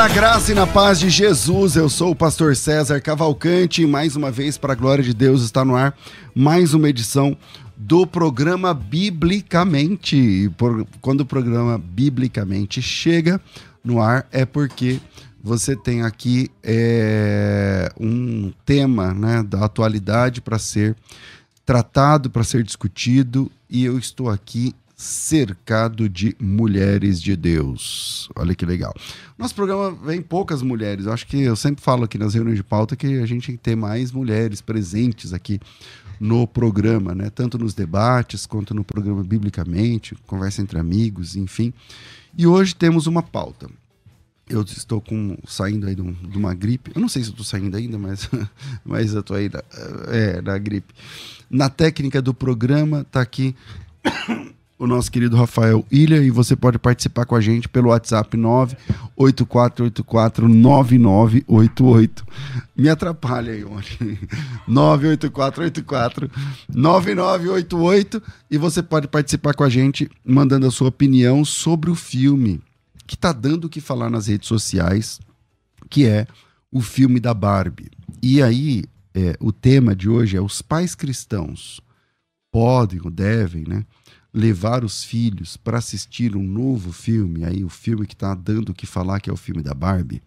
Na graça e na paz de Jesus. Eu sou o pastor César Cavalcante e mais uma vez, para a glória de Deus, está no ar mais uma edição do programa Biblicamente. E por, quando o programa Biblicamente chega no ar, é porque você tem aqui é, um tema né, da atualidade para ser tratado, para ser discutido, e eu estou aqui cercado de mulheres de Deus. Olha que legal. Nosso programa vem poucas mulheres. Eu acho que eu sempre falo aqui nas reuniões de pauta que a gente tem que ter mais mulheres presentes aqui no programa, né? Tanto nos debates quanto no programa biblicamente, conversa entre amigos, enfim. E hoje temos uma pauta. Eu estou com, saindo aí de, um, de uma gripe. Eu não sei se estou saindo ainda, mas, mas eu estou aí na, é, na gripe. Na técnica do programa, está aqui o nosso querido Rafael Ilha e você pode participar com a gente pelo WhatsApp 984849988. Me atrapalha aí, ontem. 984849988 e você pode participar com a gente mandando a sua opinião sobre o filme que está dando o que falar nas redes sociais, que é o filme da Barbie. E aí, é, o tema de hoje é os pais cristãos podem ou devem, né? Levar os filhos para assistir um novo filme, aí o filme que está dando o que falar, que é o filme da Barbie.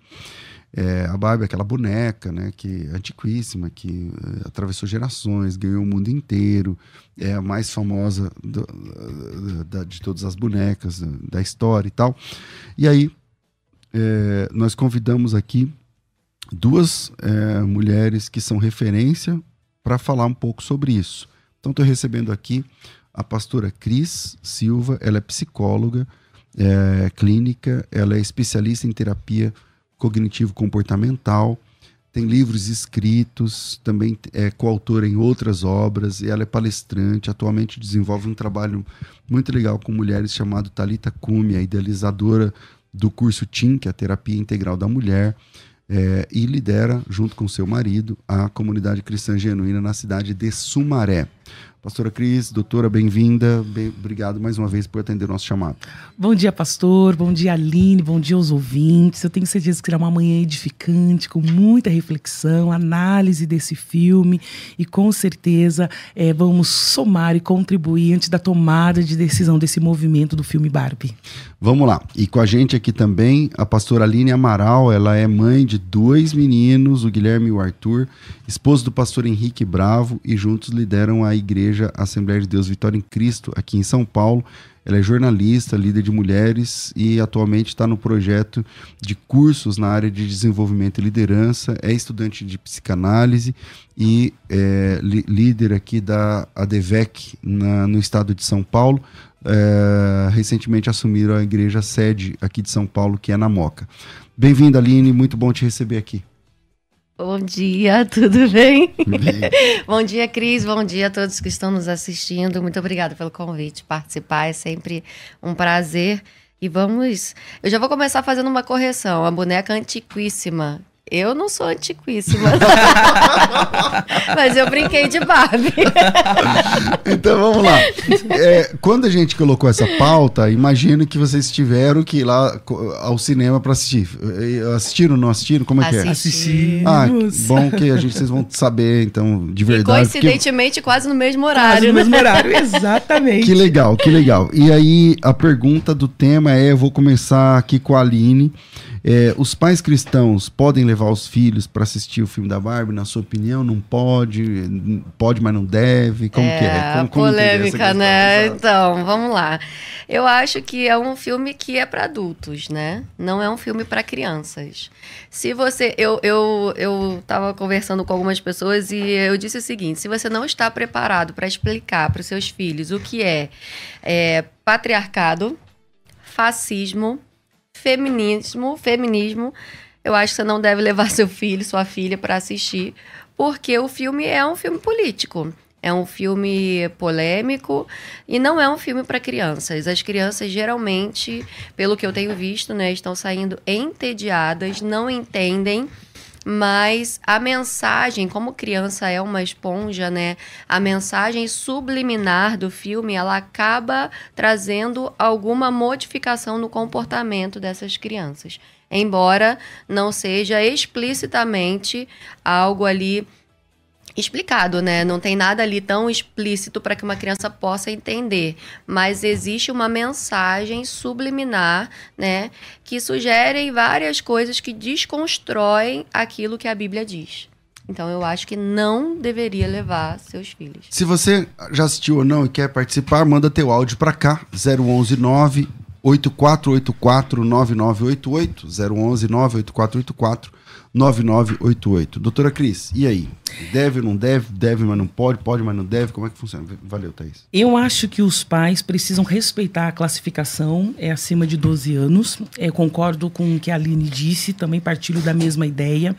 É, a Barbie é aquela boneca, né, que antiquíssima, que é, atravessou gerações, ganhou o mundo inteiro, é a mais famosa do, da, de todas as bonecas da, da, história e tal. E aí, é, nós convidamos aqui duas mulheres que são referência para falar um pouco sobre isso. Então, estou recebendo aqui a pastora Cris Silva, ela é psicóloga é, clínica, ela é especialista em terapia cognitivo-comportamental, tem livros escritos, também é coautora em outras obras, e ela é palestrante, atualmente desenvolve um trabalho muito legal com mulheres chamado Talita Cume, a idealizadora do curso TIM, que é a Terapia Integral da Mulher, é, e lidera, junto com seu marido, a comunidade cristã genuína na cidade de Sumaré. Pastora Cris, doutora, bem-vinda. Bem, obrigado mais uma vez por atender o nosso chamado. Bom dia, pastor. Bom dia, Aline. Bom dia aos ouvintes. Eu tenho certeza que será uma manhã edificante, com muita reflexão, análise desse filme e com certeza é, vamos somar e contribuir antes da tomada de decisão desse movimento do filme Barbie. Vamos lá. E com a gente aqui também a pastora Aline Amaral. Ela é mãe de dois meninos, o Guilherme e o Arthur, esposo do pastor Henrique Bravo e juntos lideram a igreja Igreja Assembleia de Deus Vitória em Cristo, aqui em São Paulo. Ela é jornalista, líder de mulheres e atualmente está no projeto de cursos na área de desenvolvimento e liderança. É estudante de psicanálise e é, líder aqui da ADVEC na, no estado de São Paulo. É, recentemente assumiram a igreja sede aqui de São Paulo, que é na Moca. Bem-vinda, Aline, muito bom te receber aqui. Bom dia, tudo bem? bem? Bom dia, Cris. Bom dia a todos que estão nos assistindo. Muito obrigada pelo convite. Participar é sempre um prazer. E vamos. Eu já vou começar fazendo uma correção. A boneca antiquíssima Eu não sou antiquíssima. Mas eu brinquei de Barbie. então vamos lá. É, quando a gente colocou essa pauta, imagino que vocês tiveram que ir lá ao cinema para assistir. Assistiram, não assistiram? Como é que é? Assistimos. Ah, bom que a gente, vocês vão saber, então, de verdade. E coincidentemente, porque... quase no mesmo horário. Quase no mesmo horário, exatamente. Que legal, que legal. E aí, a pergunta do tema é: eu vou começar aqui com a Aline. É, os pais cristãos podem levar os filhos para assistir o filme da Barbie, na sua opinião? Não pode? Pode, mas não deve? Como é, que é? Como, como polêmica, né? Então, vamos lá. Eu acho que é um filme que é para adultos, né? Não é um filme para crianças. Se você. Eu, eu, eu tava conversando com algumas pessoas e eu disse o seguinte: se você não está preparado para explicar para os seus filhos o que é, é patriarcado, fascismo, feminismo, feminismo, eu acho que você não deve levar seu filho, sua filha para assistir, porque o filme é um filme político. É um filme polêmico e não é um filme para crianças. As crianças geralmente, pelo que eu tenho visto, né, estão saindo entediadas, não entendem mas a mensagem, como criança é uma esponja, né? A mensagem subliminar do filme, ela acaba trazendo alguma modificação no comportamento dessas crianças. Embora não seja explicitamente algo ali explicado, né? Não tem nada ali tão explícito para que uma criança possa entender, mas existe uma mensagem subliminar, né, que sugerem várias coisas que desconstroem aquilo que a Bíblia diz. Então eu acho que não deveria levar seus filhos. Se você já assistiu ou não e quer participar, manda teu áudio para cá, 011 9 8484 9988 011 98484 9988. Doutora Cris, e aí? Deve não deve? Deve, mas não pode? Pode, mas não deve? Como é que funciona? Valeu, Thaís. Eu acho que os pais precisam respeitar a classificação, é acima de 12 anos. É, concordo com o que a Aline disse, também partilho da mesma ideia.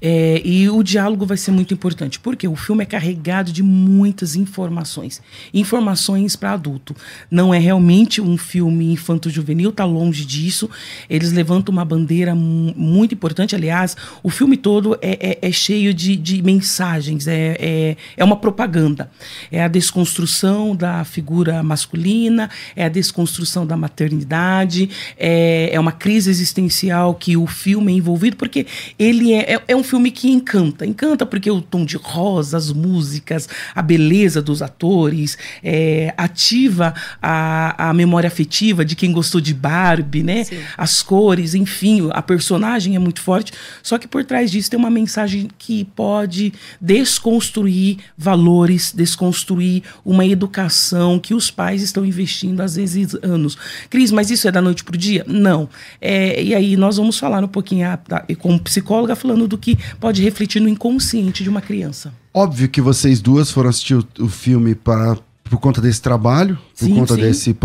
É, e o diálogo vai ser muito importante, porque o filme é carregado de muitas informações. Informações para adulto. Não é realmente um filme infanto-juvenil, está longe disso. Eles levantam uma bandeira muito importante, aliás, o filme todo é, é, é cheio de, de, mensagens, é, é, é uma propaganda. É a desconstrução da figura masculina, é a desconstrução da maternidade, é, é uma crise existencial que o filme é envolvido, porque ele é, é, é um filme que encanta. Encanta porque o tom de rosa, as músicas, a beleza dos atores, é, ativa a, a memória afetiva de quem gostou de Barbie, né? As cores, enfim, a personagem é muito forte. Só que por trás disso tem uma mensagem que pode desconstruir valores, desconstruir uma educação que os pais estão investindo às vezes anos. Cris, mas isso é da noite para o dia? Não. É, e aí nós vamos falar um pouquinho, como psicóloga, falando do que pode refletir no inconsciente de uma criança. Óbvio que vocês duas foram assistir o, o filme para por conta desse trabalho, por sim, conta sim. Desse,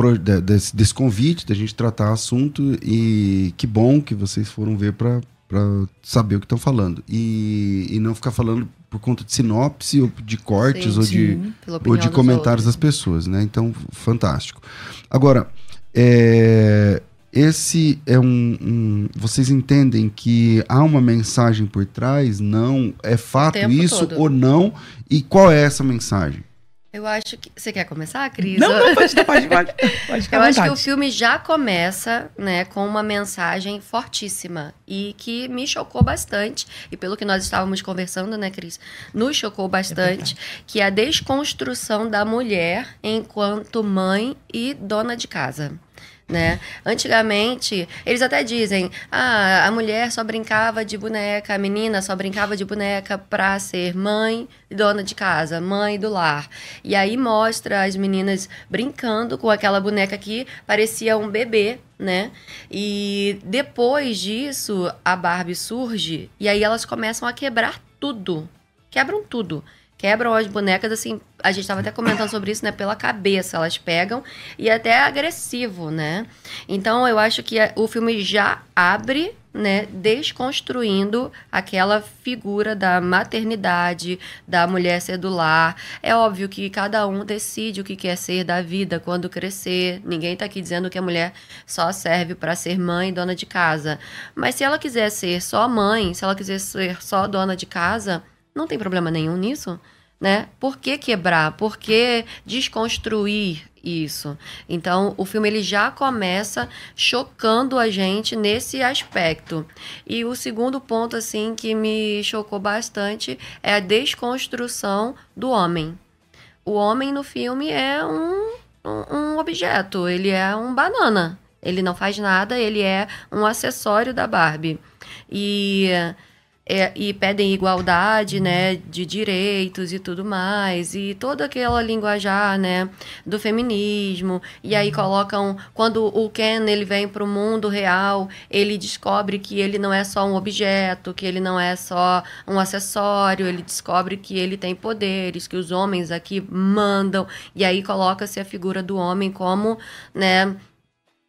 desse, desse convite, da gente tratar assunto. E que bom que vocês foram ver para para saber o que estão falando. E, e não ficar falando por conta de sinopse ou de cortes sim, ou, de, ou de comentários das pessoas, né? Então, fantástico. Agora, é, esse é um, um, Vocês entendem que há uma mensagem por trás? Não? É fato isso todo. ou não? E qual é essa mensagem? Eu acho que. Você quer começar, Cris? Não, não, pode, pode, pode, pode Eu acho que o filme já começa, né, com uma mensagem fortíssima e que me chocou bastante. E pelo que nós estávamos conversando, né, Cris? Nos chocou bastante, é que é a desconstrução da mulher enquanto mãe e dona de casa né? Antigamente, eles até dizem: ah, a mulher só brincava de boneca, a menina só brincava de boneca para ser mãe e dona de casa, mãe do lar. E aí mostra as meninas brincando com aquela boneca que parecia um bebê, né? E depois disso, a Barbie surge e aí elas começam a quebrar tudo. Quebram tudo quebram as bonecas, assim, a gente estava até comentando sobre isso, né? Pela cabeça, elas pegam e é até agressivo, né? Então eu acho que o filme já abre né, desconstruindo aquela figura da maternidade, da mulher sedular. É óbvio que cada um decide o que quer ser da vida quando crescer. Ninguém está aqui dizendo que a mulher só serve para ser mãe e dona de casa. Mas se ela quiser ser só mãe, se ela quiser ser só dona de casa, não tem problema nenhum nisso. Né? Por que quebrar? Por que desconstruir isso. Então, o filme ele já começa chocando a gente nesse aspecto. E o segundo ponto assim que me chocou bastante é a desconstrução do homem. O homem no filme é um, um, um objeto, ele é um banana. Ele não faz nada, ele é um acessório da Barbie. E é, e pedem igualdade, né, de direitos e tudo mais, e toda aquela linguajar, né, do feminismo, e aí colocam, quando o Ken, ele vem para o mundo real, ele descobre que ele não é só um objeto, que ele não é só um acessório, ele descobre que ele tem poderes, que os homens aqui mandam, e aí coloca-se a figura do homem como, né,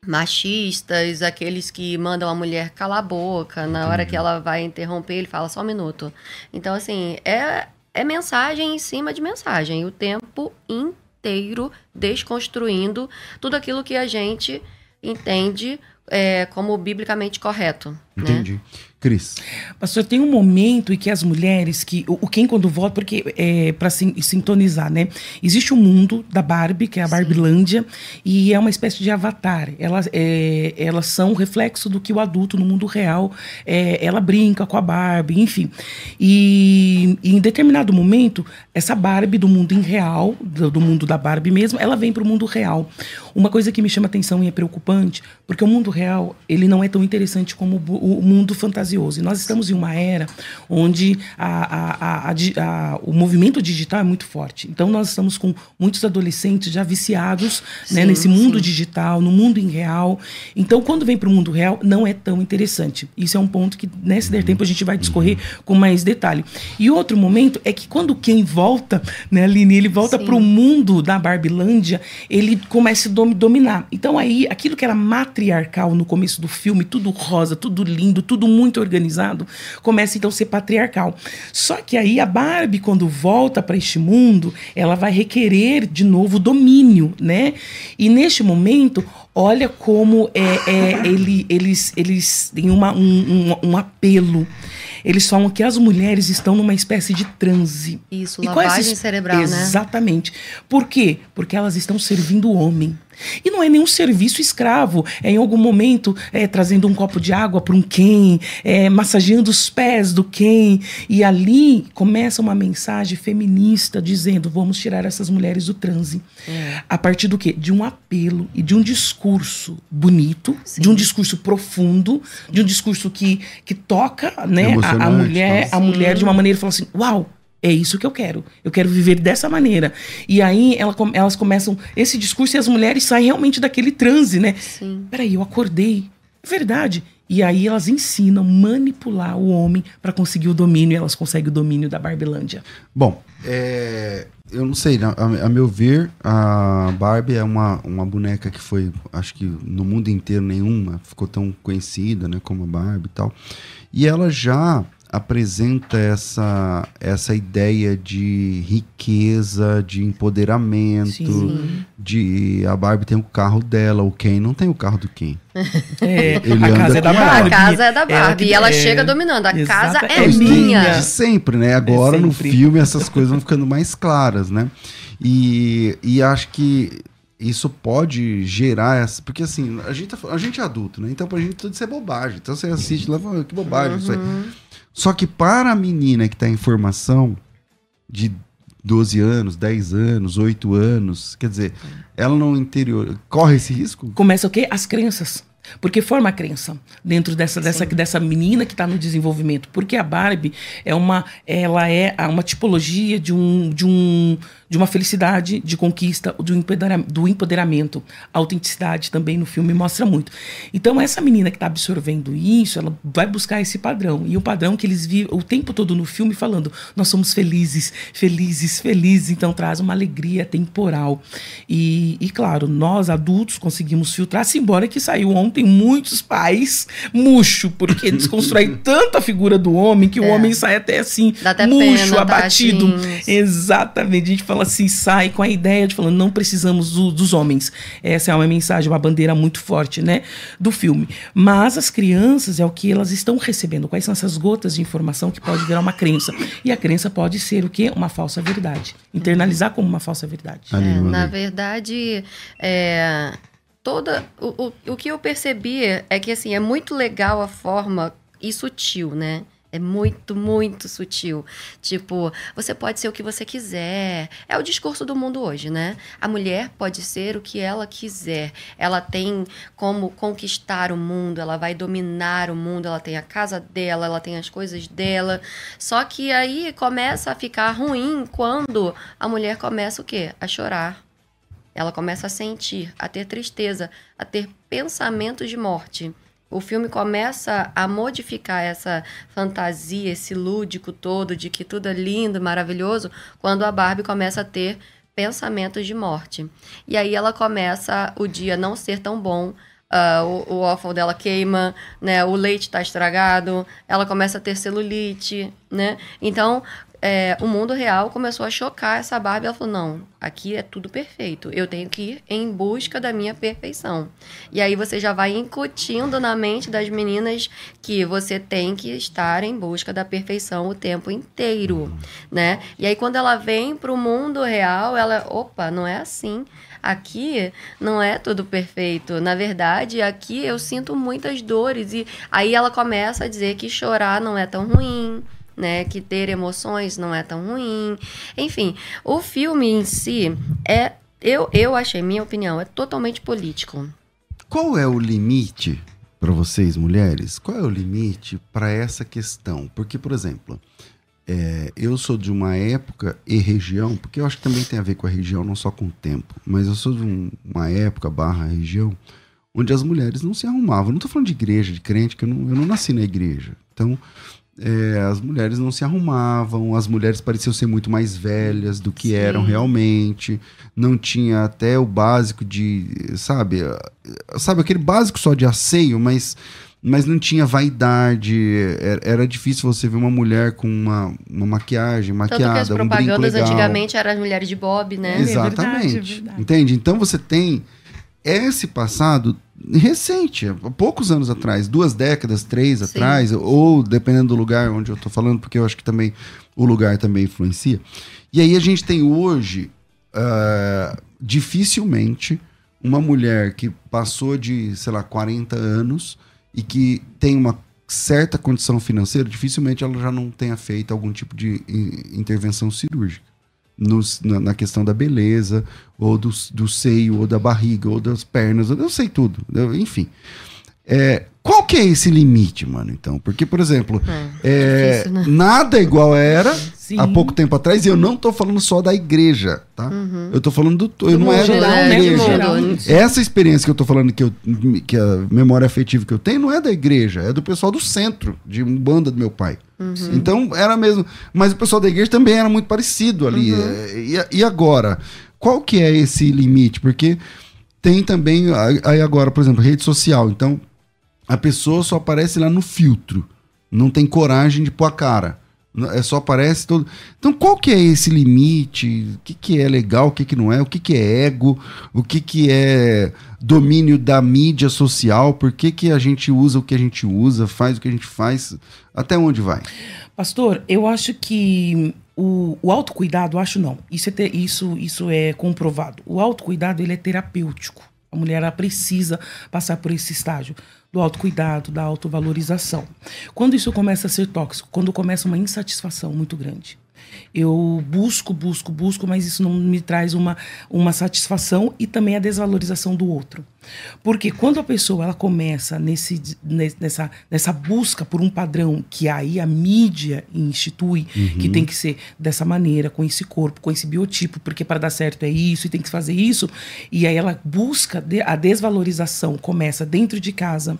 machistas, aqueles que mandam a mulher calar a boca, na hora que ela vai interromper, ele fala só um minuto. Então, assim, é, é mensagem em cima de mensagem, o tempo inteiro desconstruindo tudo aquilo que a gente entende é, como biblicamente correto. Né? Entendi. Né? Cris. Pastor, tem um momento em que as mulheres, que o, o quem quando volta, porque é para sintonizar, né? Existe o um mundo da Barbie, que é a Barbilândia, e é uma espécie de avatar. Elas, é, elas são um reflexo do que o adulto no mundo real, é, ela brinca com a Barbie, enfim. E, e, em determinado momento, essa Barbie do mundo real, do, do mundo da Barbie mesmo, ela vem para o mundo real. Uma coisa que me chama atenção e é preocupante, porque o mundo real, ele não é tão interessante como o, o mundo fantasioso fantasioso. E nós estamos em uma era onde a, a, a, o movimento digital é muito forte. Então, nós estamos com muitos adolescentes já viciados né, sim, né, nesse mundo sim. digital, no mundo irreal. Então, quando vem para o mundo real, não é tão interessante. Isso é um ponto que, nesse der tempo, a gente vai discorrer com mais detalhe. E outro momento é que quando quem volta, né, Aline, ele volta para o mundo da Barbilândia, ele começa a dominar. Então, aí, aquilo que era matriarcal no começo do filme, tudo rosa, tudo lindo, tudo muito organizado, começa então a ser patriarcal. Só que aí a Barbie, quando volta para este mundo, ela vai requerer de novo domínio, né? E neste momento, olha como é, é ele, eles, eles têm uma, um, um, um apelo eles falam que as mulheres estão numa espécie de transe. Isso, e lavagem cerebral, Exatamente. né? Exatamente. Por quê? Porque elas estão servindo o homem. E não é nenhum serviço escravo. É em algum momento é, trazendo um copo de água para um quem, é, massageando os pés do quem. E ali começa uma mensagem feminista dizendo: vamos tirar essas mulheres do transe. É. A partir do quê? De um apelo e de um discurso bonito, Sim. de um discurso profundo, de um discurso que, que toca né, a, a, mulher, a mulher de uma maneira e fala assim: uau! É isso que eu quero. Eu quero viver dessa maneira. E aí ela, elas começam esse discurso e as mulheres saem realmente daquele transe, né? Sim. Peraí, eu acordei. É verdade. E aí elas ensinam manipular o homem para conseguir o domínio. E elas conseguem o domínio da Barbilândia. Bom, é, eu não sei. A, a, meu ver, a Barbie é uma, uma boneca que foi, acho que no mundo inteiro nenhuma ficou tão conhecida, né, como a Barbie e tal. E ela já apresenta essa, essa ideia de riqueza, de empoderamento, Sim. de a Barbie tem o carro dela, o Ken não tem o carro do Ken. É, Ele a casa é da Barbie. A casa é da Barbie. e ela é, chega dominando. A casa é, é minha. De sempre, né? Agora sempre. no filme essas coisas vão ficando mais claras, né? E, e acho que isso pode gerar essa. Porque assim, a gente, tá, a gente é adulto, né? Então pra gente tudo isso é bobagem. Então você assiste lá, que bobagem uhum. isso aí. Só que para a menina que está em formação de 12 anos, 10 anos, 8 anos, quer dizer, ela no interior corre esse risco? Começa o quê? As crenças. Porque forma a crença dentro dessa, dessa, dessa menina que está no desenvolvimento. Porque a Barbie é uma, ela é uma tipologia de um, de um de uma felicidade, de conquista, do empoderamento, do empoderamento. A autenticidade também no filme mostra muito. Então, essa menina que está absorvendo isso, ela vai buscar esse padrão. E o padrão que eles vivem o tempo todo no filme falando: nós somos felizes, felizes, felizes. Então, traz uma alegria temporal. E, e claro, nós adultos conseguimos filtrar, se embora que saiu ontem tem muitos pais murcho, porque desconstrói tanto a figura do homem que o É. homem sai até assim, Dá até murcho, pena, abatido. tadinhos. Exatamente. A gente fala assim, sai com a ideia de falando, não precisamos do- dos homens. Essa é uma mensagem, uma bandeira muito forte, né, do filme. Mas as crianças é o que elas estão recebendo. Quais são essas gotas de informação que pode virar uma crença? E a crença pode ser o quê? Uma falsa verdade. Internalizar como uma falsa verdade. É, na verdade, é, toda o, o, o que eu percebi é que assim é muito legal a forma e sutil, né? É muito, muito sutil. Tipo, você pode ser o que você quiser. É o discurso do mundo hoje, né? A mulher pode ser o que ela quiser. Ela tem como conquistar o mundo, ela vai dominar o mundo, ela tem a casa dela, ela tem as coisas dela. Só que aí começa a ficar ruim quando a mulher começa o quê? A chorar. Ela começa a sentir, a ter tristeza, a ter pensamentos de morte. O filme começa a modificar essa fantasia, esse lúdico todo de que tudo é lindo, maravilhoso, quando a Barbie começa a ter pensamentos de morte. E aí ela começa o dia não ser tão bom, ah, o, o waffle dela queima, né? O leite está estragado, ela começa a ter celulite, né? Então, é, o mundo real começou a chocar essa Barbie. Ela falou: não, aqui é tudo perfeito. Eu tenho que ir em busca da minha perfeição. E aí você já vai incutindo na mente das meninas que você tem que estar em busca da perfeição o tempo inteiro, né? E aí quando ela vem para o mundo real, ela, opa, não é assim. Aqui não é tudo perfeito. Na verdade, aqui eu sinto muitas dores e aí ela começa a dizer que chorar não é tão ruim, né? Que ter emoções não é tão ruim. Enfim, o filme em si é. Eu, eu achei, minha opinião, é totalmente político. Qual é o limite para vocês, mulheres? Qual é o limite para essa questão? Porque, por exemplo, é, eu sou de uma época e região, porque eu acho que também tem a ver com a região, não só com o tempo, mas eu sou de um- uma época barra região onde as mulheres não se arrumavam. Não estou falando de igreja, de crente, que eu não, eu não nasci na igreja. Então, é, as mulheres não se arrumavam, as mulheres pareciam ser muito mais velhas do que Sim. eram realmente, não tinha até o básico de, sabe, sabe aquele básico só de asseio, mas, mas não tinha vaidade, era, era difícil você ver uma mulher com uma, uma maquiagem, Tanto maquiada, que as um brinco propagandas legal. antigamente eram as mulheres de Bob, né? É verdade, Exatamente. é verdade. Entende? Então você tem esse passado recente, há poucos anos atrás, duas décadas, três Sim. atrás, ou dependendo do lugar onde eu tô falando, porque eu acho que também o lugar também influencia. E aí a gente tem hoje, ah, dificilmente, uma mulher que passou de, sei lá, 40 anos e que tem uma certa condição financeira, dificilmente ela já não tenha feito algum tipo de in- intervenção cirúrgica nos- na, na questão da beleza, ou do, do seio, ou da barriga, ou das pernas, eu sei tudo, eu- enfim. É, qual que é esse limite, mano, então? Porque, por exemplo, é, difícil, né? nada igual era Sim. há pouco tempo atrás, e eu não tô falando só da igreja, tá? Eu tô falando do... Eu não era geral, da né? igreja. Geral. Essa experiência que eu tô falando que, eu, que a memória afetiva que eu tenho não é da igreja, é do pessoal do centro, de um banda do meu pai. Então era mesmo. Mas o pessoal da igreja também era muito parecido ali. É, E, e agora? Qual que é esse limite? Porque tem também. Aí agora, por exemplo, rede social. Então a pessoa só aparece lá no filtro. Não tem coragem de pôr a cara. É só aparece todo. Então, qual que é esse limite? O que, que é legal, o que, que não é? O que, que é ego? O que, que é domínio da mídia social? Por que, que a gente usa o que a gente usa, faz o que a gente faz? Até onde vai? Pastor, eu acho que o, o autocuidado, acho não. Isso é, isso, isso é comprovado. O autocuidado, ele é terapêutico. A mulher ela precisa passar por esse estágio do autocuidado, da autovalorização. Quando isso começa a ser tóxico, quando começa uma insatisfação muito grande. Eu busco, busco, busco, mas isso não me traz uma, uma satisfação e também a desvalorização do outro. Porque quando a pessoa ela começa nesse, ne- nessa, nessa busca por um padrão que aí a mídia institui, que tem que ser dessa maneira, com esse corpo, com esse biotipo, porque para dar certo é isso e tem que fazer isso, e aí ela busca a desvalorização, começa dentro de casa,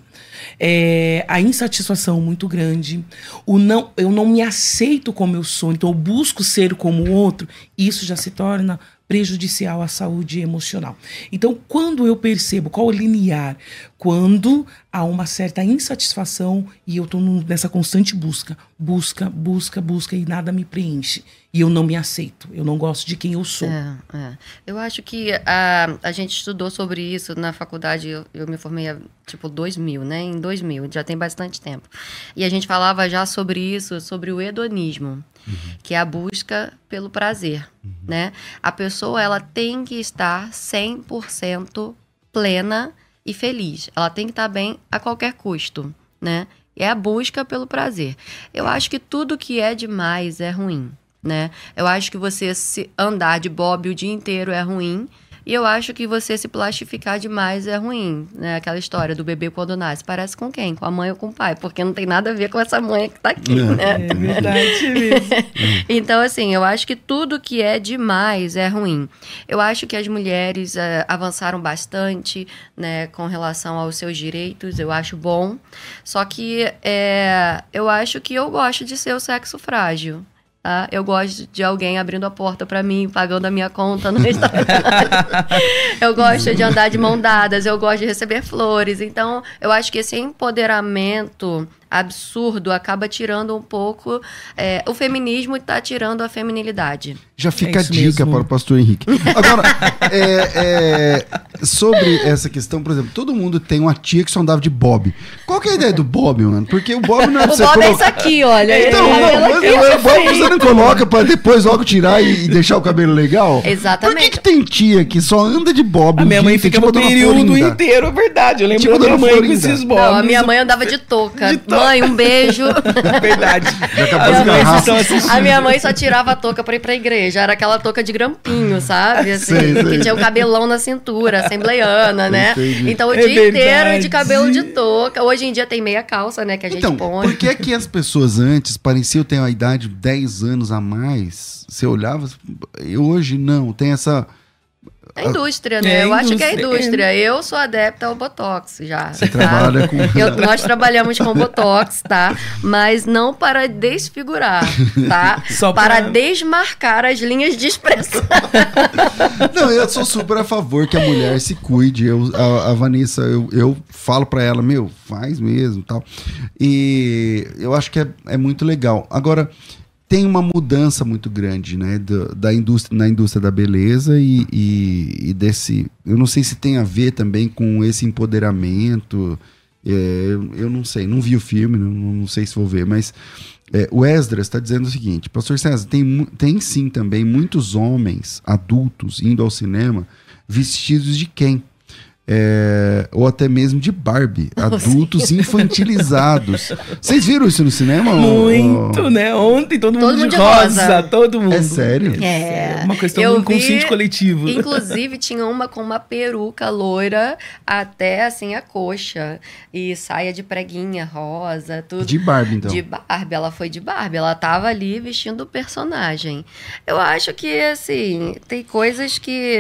é, a insatisfação muito grande, o não, eu não me aceito como eu sou, então eu busco ser como o outro, isso já se torna prejudicial à saúde emocional. Então, quando eu percebo qual o linear, quando há uma certa insatisfação e eu estou nessa constante busca, busca, busca, busca e nada me preenche. E eu não me aceito, eu não gosto de quem eu sou. É, é. Eu acho que a, a gente estudou sobre isso na faculdade, eu, eu me formei tipo 2000, né? Em 2000, já tem bastante tempo. E a gente falava já sobre isso, sobre o hedonismo, uhum. que é a busca pelo prazer, uhum. né? A pessoa, ela tem que estar 100% plena e feliz. Ela tem que estar bem a qualquer custo, né? É a busca pelo prazer. Eu acho que tudo que é demais é ruim, né? Eu acho que você se andar de bob o dia inteiro é ruim e eu acho que você se plastificar demais é ruim, né? Aquela história do bebê quando nasce. Parece com quem? Com a mãe ou com o pai? Porque não tem nada a ver com essa mãe que tá aqui, é. né? É verdade mesmo. então, assim, eu acho que tudo que é demais é ruim. Eu acho que as mulheres é, avançaram bastante, né, com relação aos seus direitos. Eu acho bom. Só que é, eu acho que eu gosto de ser o sexo frágil. Tá? Eu gosto de alguém abrindo a porta para mim, pagando a minha conta no eu gosto de andar de mão dadas, eu gosto de receber flores. Então, eu acho que esse empoderamento absurdo acaba tirando um pouco. É, o feminismo está tirando a feminilidade. Já fica é a dica mesmo. para o pastor Henrique. Agora, é, é, sobre essa questão, por exemplo, todo mundo tem uma tia que só andava de Bob. Qual que é a ideia do Bob, mano? Porque o Bob não é O Bob coloca... é isso aqui, olha. Então, não, mas, o Bob você não coloca para depois logo tirar e, e, deixar o cabelo legal? Exatamente. Por que, que, tem tia que só anda de Bob? A minha mãe fica tipo o período inteiro, é verdade. Eu lembro tipo da minha mãe com esses Bobs. Não, a minha mãe andava de touca. De touca. Mãe, um beijo. Verdade. a minha mãe só tirava a touca pra ir pra igreja. Era aquela touca de grampinho, sabe? Assim, sei, sei. Que tinha o cabelão na cintura, assembleiana, né? Entendi. Então o é dia verdade. inteiro de cabelo de touca. Hoje em dia tem meia calça, né? Que a gente então, põe. Por que, que as pessoas antes pareciam ter uma idade 10 anos a mais? Você olhava, e hoje não, tem essa a indústria, né? É, eu acho que é a indústria. Eu sou adepta ao Botox já. Você tá? trabalha com. Eu, nós trabalhamos com Botox, tá? Mas não para desfigurar, tá? Só para... para desmarcar as linhas de expressão. Não, eu sou super a favor que a mulher se cuide. Eu, a, a Vanessa, eu, eu falo para ela, meu, faz mesmo tal. E eu acho que é, é muito legal. Agora tem uma mudança muito grande né, da indústria, na indústria da beleza e, e, e, desse. Eu não sei se tem a ver também com esse empoderamento. É, eu não sei, não vi o filme, não, não sei se vou ver, mas é, o Esdras está dizendo o seguinte: Pastor César, tem, tem sim também muitos homens adultos indo ao cinema vestidos de quem? É, ou até mesmo de Barbie, adultos infantilizados. Vocês viram isso no cinema? Muito, ou... né? Ontem todo, todo mundo de rosa, rosa, todo mundo. É sério? É. é uma questão Eu do inconsciente vi, coletivo. Inclusive, tinha uma com uma peruca loira até assim a coxa. E saia de preguinha rosa, tudo. De Barbie, então. De Barbie, ela foi de Barbie. Ela tava ali vestindo o personagem. Eu acho que, assim, tem coisas que.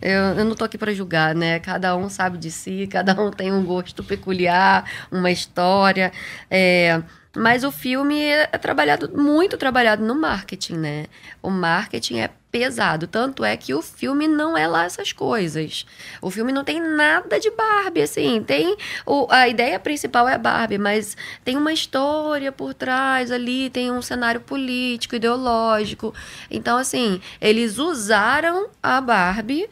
Eu, eu não tô aqui para julgar, né? Cada um sabe de si, cada um tem um gosto peculiar, uma história. É, mas o filme é trabalhado, muito trabalhado no marketing, né? O marketing é pesado. Tanto é que o filme não é lá essas coisas. O filme não tem nada de Barbie, assim. Tem. O, a ideia principal é Barbie, mas tem uma história por trás ali, tem um cenário político, ideológico. Então, assim, eles usaram a Barbie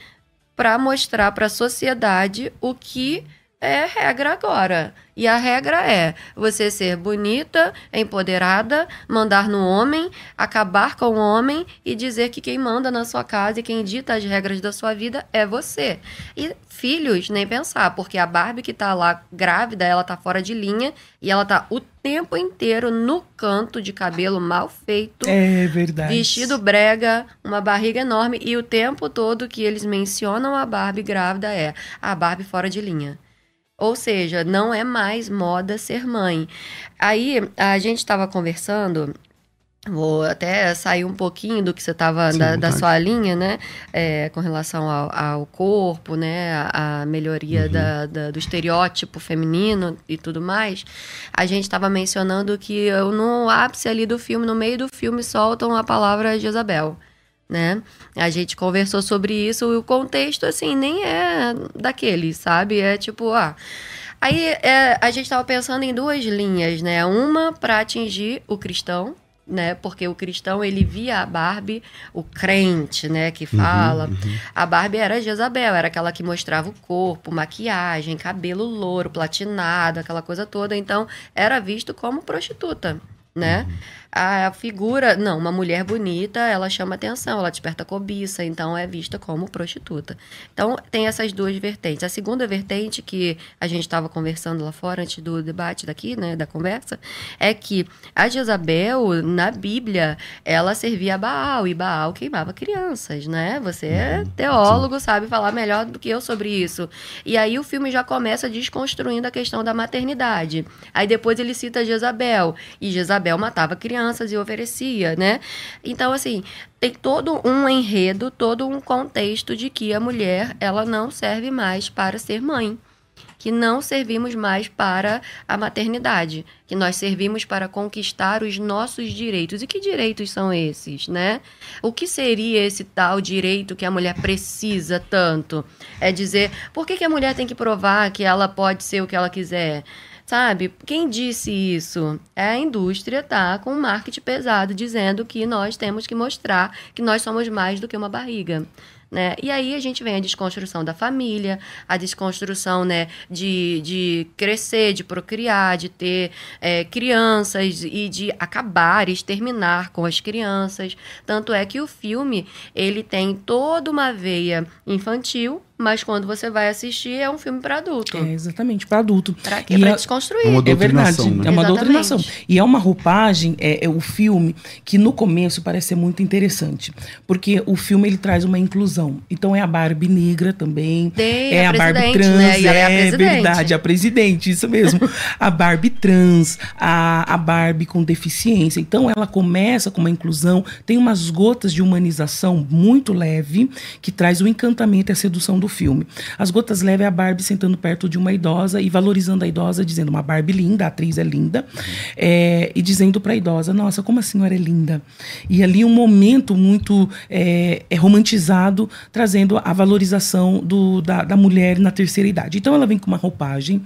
para mostrar para a sociedade o que é regra agora. E a regra é você ser bonita, empoderada, mandar no homem, acabar com o homem e dizer que quem manda na sua casa e quem dita as regras da sua vida é você. E filhos, nem pensar, porque a Barbie que tá lá grávida, ela tá fora de linha e ela tá o tempo inteiro no canto de cabelo mal feito. É verdade. Vestido brega, uma barriga enorme e o tempo todo que eles mencionam a Barbie grávida é a Barbie fora de linha. Ou seja, não é mais moda ser mãe. Aí a gente estava conversando Vou até sair um pouquinho do que você estava da, da, sua linha, né? É, com relação ao, ao, corpo, né? A, a melhoria uhum. da, da, do estereótipo feminino e tudo mais. A gente estava mencionando que no ápice ali do filme, no meio do filme, soltam a palavra Jezabel né? A gente conversou sobre isso e o contexto, assim, nem é daquele, sabe? É tipo, ah. Aí é, a gente estava pensando em duas linhas, né? Uma para atingir o cristão, né? Porque o cristão ele via a Barbie, o crente, né, que fala. Uhum, uhum. A Barbie era Jezabel, era aquela que mostrava o corpo, maquiagem, cabelo louro, platinado, aquela coisa toda. Então, era visto como prostituta, né? Uhum a figura, não, uma mulher bonita, ela chama atenção, ela desperta cobiça, então é vista como prostituta. Então tem essas duas vertentes. A segunda vertente que a gente estava conversando lá fora antes do debate daqui, né, da conversa, é que a Jezabel na Bíblia, ela servia a Baal e Baal queimava crianças, né? Você é uhum. teólogo, sabe falar melhor do que eu sobre isso. E aí o filme já começa desconstruindo a questão da maternidade. Aí depois ele cita Jezabel e Jezabel matava crianças crianças e oferecia, né? Então, assim, tem todo um enredo, todo um contexto de que a mulher, ela não serve mais para ser mãe que não servimos mais para a maternidade, que nós servimos para conquistar os nossos direitos. E que direitos são esses, né? O que seria esse tal direito que a mulher precisa tanto? É dizer, por que, que a mulher tem que provar que ela pode ser o que ela quiser? Sabe? Quem disse isso? É a indústria, tá? Com um marketing pesado dizendo que nós temos que mostrar que nós somos mais do que uma barriga. Né? E aí a gente vem a desconstrução da família, a desconstrução né, de, de crescer, de procriar, de ter é, crianças e de acabar, exterminar com as crianças. Tanto é que o filme ele tem toda uma veia infantil, mas quando você vai assistir é um filme para adulto. É, exatamente, para adulto. Para quê? Para é, desconstruir. É, uma é verdade, né? é uma doutrinação. E é uma roupagem, é, é, o filme que no começo parece ser muito interessante, porque o filme ele traz uma inclusão. Então é a Barbie negra também, Tem é a, a Barbie trans, né? é, é verdade, a presidente, isso mesmo. a Barbie trans, a, a Barbie com deficiência. Então ela começa com uma inclusão, tem umas gotas de humanização muito leve que traz o encantamento e a sedução do do filme. As Gotas Leves é a Barbie sentando perto de uma idosa e valorizando a idosa, dizendo uma Barbie linda, a atriz é linda, é, e dizendo para a idosa: Nossa, como a senhora é linda. E ali um momento muito é, é romantizado, trazendo a valorização do, da, da, mulher na terceira idade. Então ela vem com uma roupagem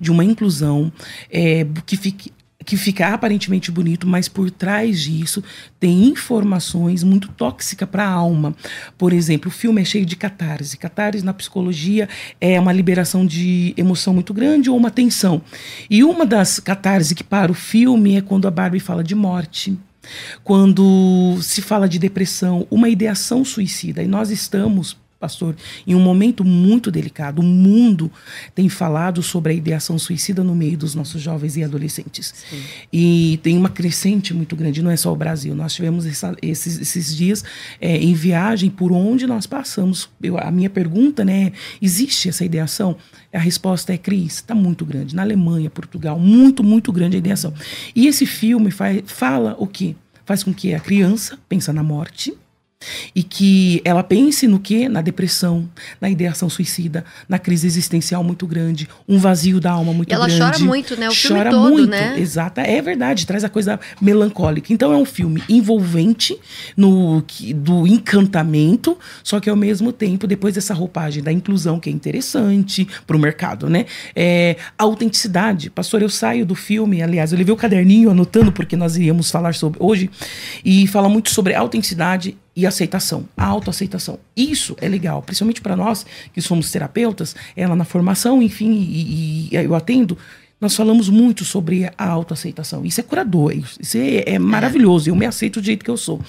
de uma inclusão é, que fique que fica aparentemente bonito, mas por trás disso tem informações muito tóxicas para a alma. Por exemplo, o filme é cheio de catarse. Catarse na psicologia é uma liberação de emoção muito grande ou uma tensão. E uma das catarse que para o filme é quando a Barbie fala de morte quando se fala de depressão, uma ideação suicida. E nós estamos pastor, em um momento muito delicado. O mundo tem falado sobre a ideação suicida no meio dos nossos jovens e adolescentes. Sim. E tem uma crescente muito grande, não é só o Brasil. Nós tivemos essa, esses, esses dias é, em viagem por onde nós passamos. Eu, a minha pergunta, né, existe essa ideação? A resposta é, Cris, está muito grande. Na Alemanha, Portugal, muito, muito grande a ideação. E esse filme faz, fala o quê? Faz com que a criança pense na morte, e que ela pense no que? Na depressão, na ideação suicida, na crise existencial muito grande, um vazio da alma muito ela grande. Ela chora muito, né? O chora filme todo, muito, né? Exata, é verdade, traz a coisa melancólica. Então é um filme envolvente no do encantamento, só que ao mesmo tempo depois dessa roupagem da inclusão que é interessante para o mercado, né? É, a autenticidade, pastor, eu saio do filme, aliás, eu levei o caderninho anotando porque nós iríamos falar sobre hoje e fala muito sobre autenticidade e aceitação, a autoaceitação. Isso é legal, principalmente para nós que somos terapeutas, ela na formação, enfim, e, e, eu atendo, nós falamos muito sobre a autoaceitação. Isso é curador, isso é, é maravilhoso, eu me aceito do jeito que eu sou.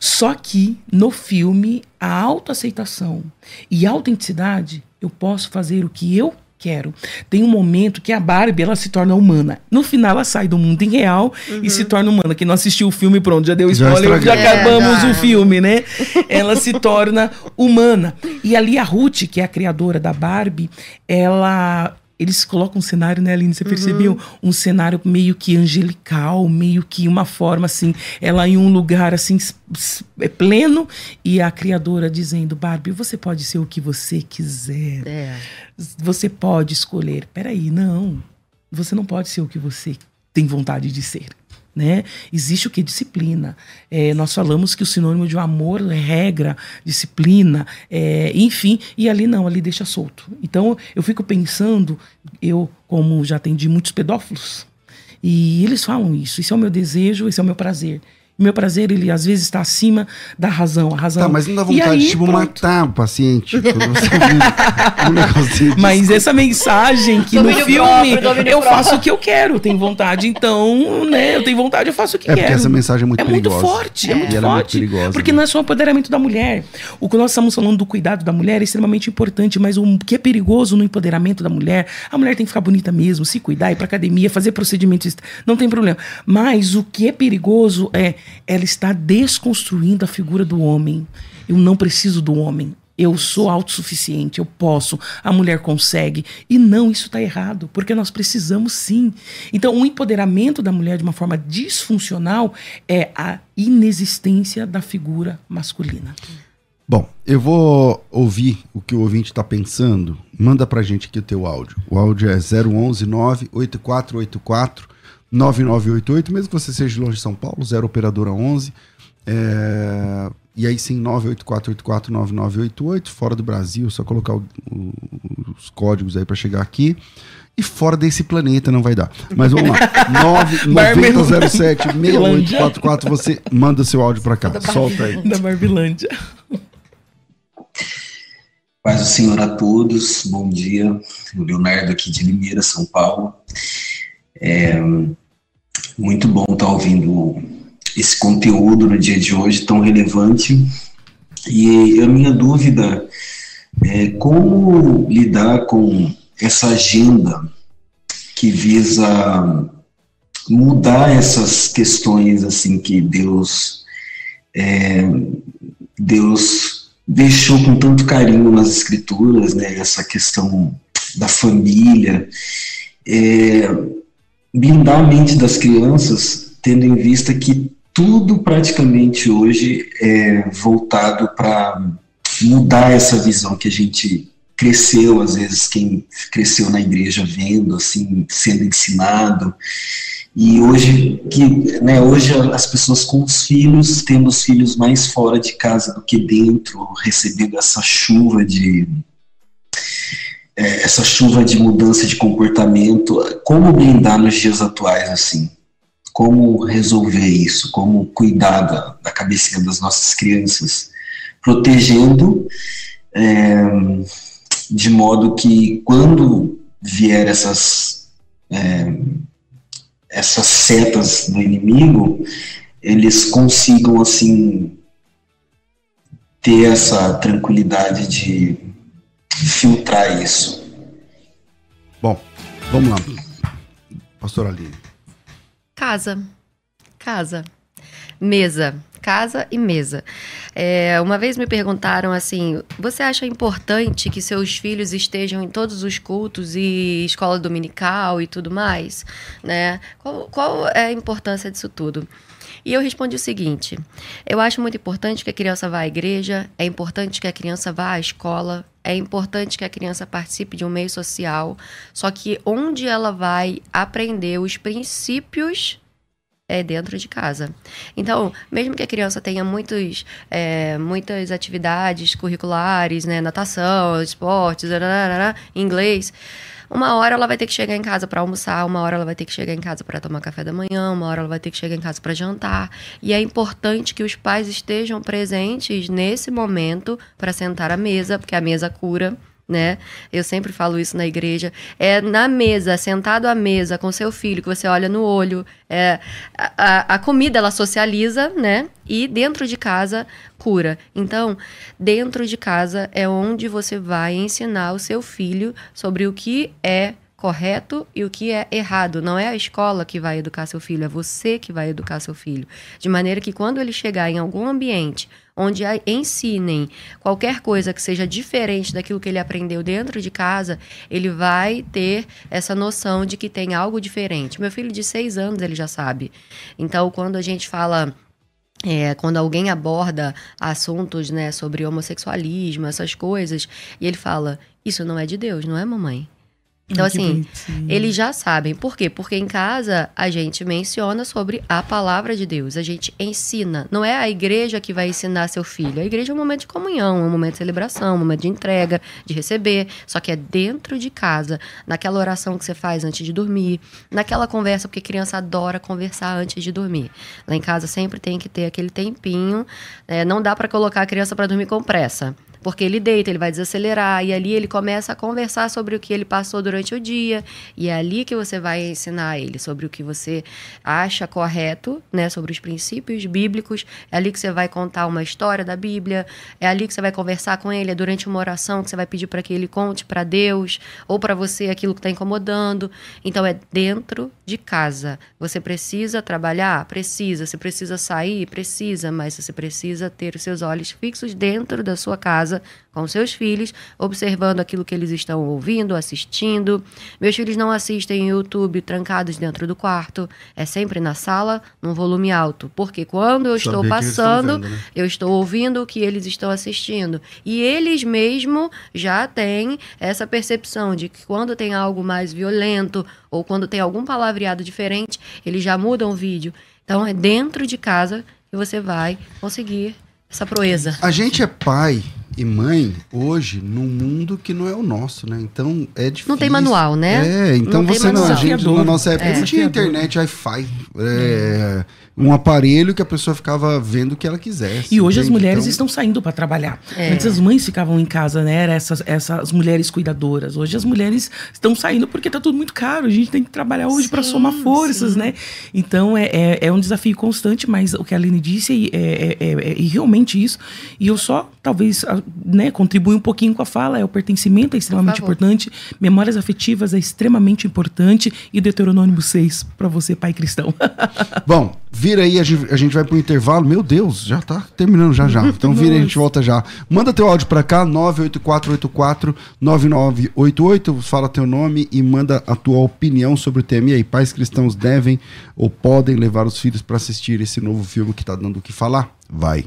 Só que no filme, a autoaceitação e a autenticidade, eu posso fazer o que eu quero. Tem um momento que a Barbie ela se torna humana. No final ela sai do mundo irreal uhum. e se torna humana. Quem não assistiu o filme, pronto, já deu spoiler, já, já acabamos é, o filme, né? ela se torna humana. E ali a Ruth, que é a criadora da Barbie, ela eles colocam um cenário, né, Aline? Você uhum. percebeu? Um cenário meio que angelical, meio que uma forma assim, ela em um lugar assim é pleno e a criadora dizendo: Barbie, você pode ser o que você quiser. É. Você pode escolher. Peraí, não. Você não pode ser o que você tem vontade de ser. Né? Existe o que? Disciplina. É, nós falamos que o sinônimo de amor é regra, disciplina, é, enfim, e ali não, ali deixa solto. Então eu fico pensando, eu, como já atendi muitos pedófilos, e eles falam isso: esse é o meu desejo, esse é o meu prazer meu prazer, ele às vezes está acima da razão. A razão. Tá, mas não dá vontade aí, de tipo, matar o paciente. um mas essa mensagem que domínio no filme próprio, eu próprio. faço o que eu quero, tenho vontade, então, né? Eu tenho vontade, eu faço o que é quero. Porque essa mensagem é muito é perigosa. Muito forte, é, é muito forte. É muito perigosa, porque né? não é só o empoderamento da mulher. O que nós estamos falando do cuidado da mulher é extremamente importante, mas o que é perigoso no empoderamento da mulher, a mulher tem que ficar bonita mesmo, se cuidar, ir pra academia, fazer procedimentos, não tem problema. Mas o que é perigoso é ela está desconstruindo a figura do homem. Eu não preciso do homem. Eu sou autossuficiente, eu posso, a mulher consegue. E não, isso está errado, porque nós precisamos sim. Então, o empoderamento da mulher de uma forma disfuncional é a inexistência da figura masculina. Bom, eu vou ouvir o que o ouvinte está pensando. Manda para gente aqui o teu áudio. O áudio é 011 98484 9988, mesmo que você seja longe de São Paulo, 0 operadora 11. É, e aí sim, 984849988, fora do Brasil, só colocar o, o, os códigos aí para chegar aqui. E fora desse planeta não vai dar. Mas vamos lá. 9007-6844, você manda seu áudio para cá. Solta aí. Da Barbilândia. Paz do Senhor a todos, bom dia. O Leonardo aqui de Limeira, São Paulo. É, muito bom estar tá ouvindo esse conteúdo no dia de hoje tão relevante. E a minha dúvida é como lidar com essa agenda que visa mudar essas questões assim que Deus é, Deus deixou com tanto carinho nas escrituras, né? Essa questão da família. É, blindar a mente das crianças, tendo em vista que tudo praticamente hoje é voltado para mudar essa visão que a gente cresceu, às vezes quem cresceu na igreja vendo, assim, sendo ensinado, e hoje que, né, hoje as pessoas com os filhos, tendo os filhos mais fora de casa do que dentro, recebendo essa chuva de é, essa chuva de mudança de comportamento, como blindar nos dias atuais assim? Como resolver isso? Como cuidar da, da cabecinha das nossas crianças? Protegendo é, de modo que quando vier essas é, essas setas do inimigo, eles consigam assim ter essa tranquilidade de filtrar isso. Bom, vamos lá. Pastor Aline. Casa. Casa. Mesa. Casa e mesa. É, uma vez me perguntaram assim: você acha importante que seus filhos estejam em todos os cultos e escola dominical e tudo mais? Né? Qual, qual é a importância disso tudo? E eu respondi o seguinte: eu acho muito importante que a criança vá à igreja, é importante que a criança vá à escola, é importante que a criança participe de um meio social, só que onde ela vai aprender os princípios é dentro de casa. Então, mesmo que a criança tenha muitos, é, muitas atividades curriculares, né, natação, esportes, inglês, uma hora ela vai ter que chegar em casa para almoçar, uma hora ela vai ter que chegar em casa para tomar café da manhã, uma hora ela vai ter que chegar em casa para jantar. E é importante que os pais estejam presentes nesse momento para sentar à mesa, porque a mesa cura né? Eu sempre falo isso na igreja. É na mesa, sentado à mesa com seu filho, que você olha no olho. É, a, a comida ela socializa, né? E dentro de casa cura. Então, dentro de casa é onde você vai ensinar o seu filho sobre o que é correto e o que é errado. Não é a escola que vai educar seu filho, é você que vai educar seu filho. De maneira que quando ele chegar em algum ambiente onde ensinem qualquer coisa que seja diferente daquilo que ele aprendeu dentro de casa, ele vai ter essa noção de que tem algo diferente. Meu filho de seis anos, ele já sabe. Então, quando a gente fala é, quando alguém aborda assuntos né, sobre homossexualismo, essas coisas, e ele fala: Isso não é de Deus, não é, mamãe? Então, Ai, assim, bonitinho. eles já sabem. Por quê? Porque em casa a gente menciona sobre a palavra de Deus. A gente ensina. Não é a igreja que vai ensinar seu filho. A igreja é um momento de comunhão, é um momento de celebração, um momento de entrega, de receber. Só que é dentro de casa, naquela oração que você faz antes de dormir, naquela conversa, porque criança adora conversar antes de dormir. Lá em casa sempre tem que ter aquele tempinho. né? não dá para colocar a criança para dormir com pressa. Porque ele deita, ele vai desacelerar, e ali ele começa a conversar sobre o que ele passou durante o dia. E é ali que você vai ensinar ele sobre o que você acha correto, né? Sobre os princípios bíblicos. É ali que você vai contar uma história da Bíblia. É ali que você vai conversar com ele. É durante uma oração que você vai pedir para que ele conte para Deus ou para você aquilo que está incomodando. Então é dentro de casa. Você precisa trabalhar? Precisa. Você precisa sair? Precisa. Mas você precisa ter os seus olhos fixos dentro da sua casa com seus filhos, observando aquilo que eles estão ouvindo, assistindo. Meus filhos não assistem YouTube trancados dentro do quarto, é sempre na sala, num volume alto, porque quando eu estou Saber estão passando, vendo, né? eu estou ouvindo o que eles estão assistindo. E eles mesmo já têm essa percepção de que quando tem algo mais violento ou quando tem algum palavreado diferente, eles já mudam o vídeo. Então é dentro de casa que você vai conseguir essa proeza. A gente é pai e mãe hoje num mundo que não é o nosso, né? Então é difícil. Não tem manual, né? É, então Não tem você não. A gente, na nossa época É. não tinha internet, Wi-Fi. É, Um aparelho que a pessoa ficava vendo o que ela quisesse. E hoje as entende? mulheres Então, estão saindo para trabalhar. É. Antes as mães ficavam em casa, né? Era essas, essas mulheres cuidadoras. Hoje as mulheres estão saindo porque tá tudo muito caro. A gente tem que trabalhar hoje para somar forças, sim. né? Então é, é, é um desafio constante, mas o que a Aline disse é, é, é- é- é realmente isso. E eu só, talvez, a- né, contribui um pouquinho com a fala. É o pertencimento é extremamente importante. Memórias afetivas é extremamente importante. E Deuteronômio 6, para você, pai cristão. Bom, vira aí, a gente, vai pro intervalo. Meu Deus, já tá terminando já já. Então vira aí, a gente volta já. Manda teu áudio pra cá, 984849988. Fala teu nome e manda a tua opinião sobre o tema. E aí, pais cristãos devem ou podem levar os filhos pra assistir esse novo filme que tá dando o que falar? Vai.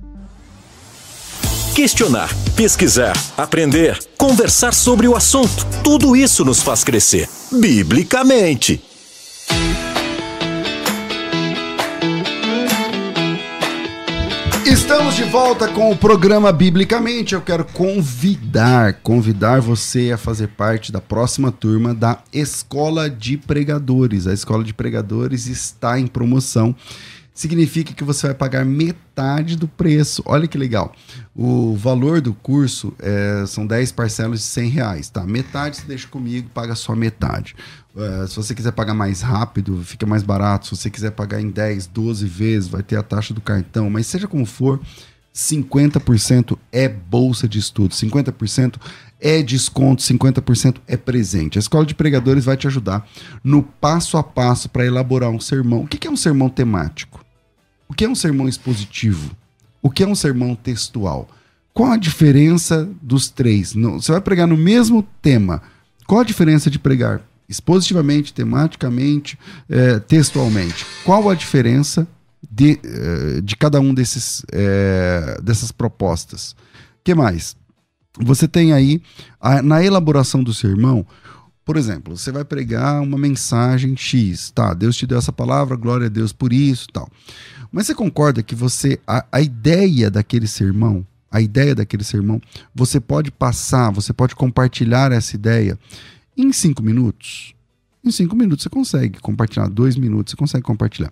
Questionar, pesquisar, aprender, conversar sobre o assunto. Tudo isso nos faz crescer. Biblicamente. Estamos de volta com o programa Biblicamente. Eu quero convidar, convidar você a fazer parte da próxima turma da Escola de Pregadores. A Escola de Pregadores está em promoção. Significa que você vai pagar metade do preço. Olha que legal. O valor do curso é, são 10 parcelas de 100 reais. Tá? Metade você deixa comigo, paga só metade. É, se você quiser pagar mais rápido, fica mais barato. Se você quiser pagar em 10, 12 vezes, vai ter a taxa do cartão. Mas seja como for, 50% é bolsa de estudo, 50% é desconto, 50% é presente. A Escola de Pregadores vai te ajudar no passo a passo para elaborar um sermão. O que que é um sermão temático? O que é um sermão expositivo? O que é um sermão textual? Qual a diferença dos três? Você vai pregar no mesmo tema. Qual a diferença de pregar expositivamente, tematicamente, eh, textualmente? Qual a diferença de, eh, de cada um desses, eh, dessas propostas? que mais? Você tem aí, na elaboração do sermão, Por exemplo, você vai pregar uma mensagem X, tá? Deus te deu essa palavra, glória a Deus por isso, tal. Mas você concorda que você a, a ideia daquele sermão, a ideia daquele sermão, você pode passar, você pode compartilhar essa ideia em cinco minutos? Em cinco minutos você consegue compartilhar, dois minutos você consegue compartilhar.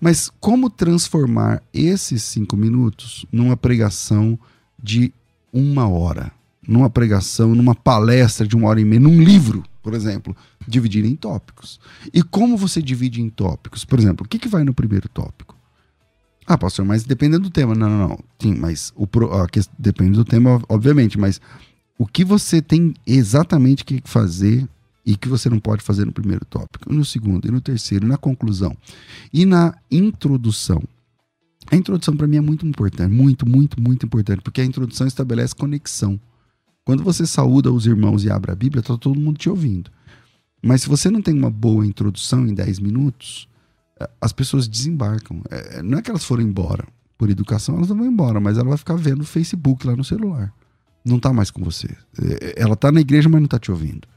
Mas como transformar esses cinco minutos numa pregação de uma hora? Numa pregação, numa palestra de uma hora e meia, num livro, por exemplo, dividir em tópicos. E como você divide em tópicos? Por exemplo, o que, que vai no primeiro tópico? Ah, pastor, mas dependendo do tema. Não, não, não. Sim, mas o pro, depende do tema, obviamente, mas o que você tem exatamente que fazer e que você não pode fazer no primeiro tópico, no segundo, e no terceiro, na conclusão. E na introdução. A introdução para mim é muito importante, muito, muito, muito importante, porque a introdução estabelece conexão. Quando você saúda os irmãos e abre a Bíblia, está todo mundo te ouvindo. Mas se você não tem uma boa introdução em 10 minutos, as pessoas desembarcam. É, não é que elas foram embora por educação, elas não vão embora, mas ela vai ficar vendo o Facebook lá no celular. Não está mais com você. Eh, ela está na igreja, mas não está te ouvindo.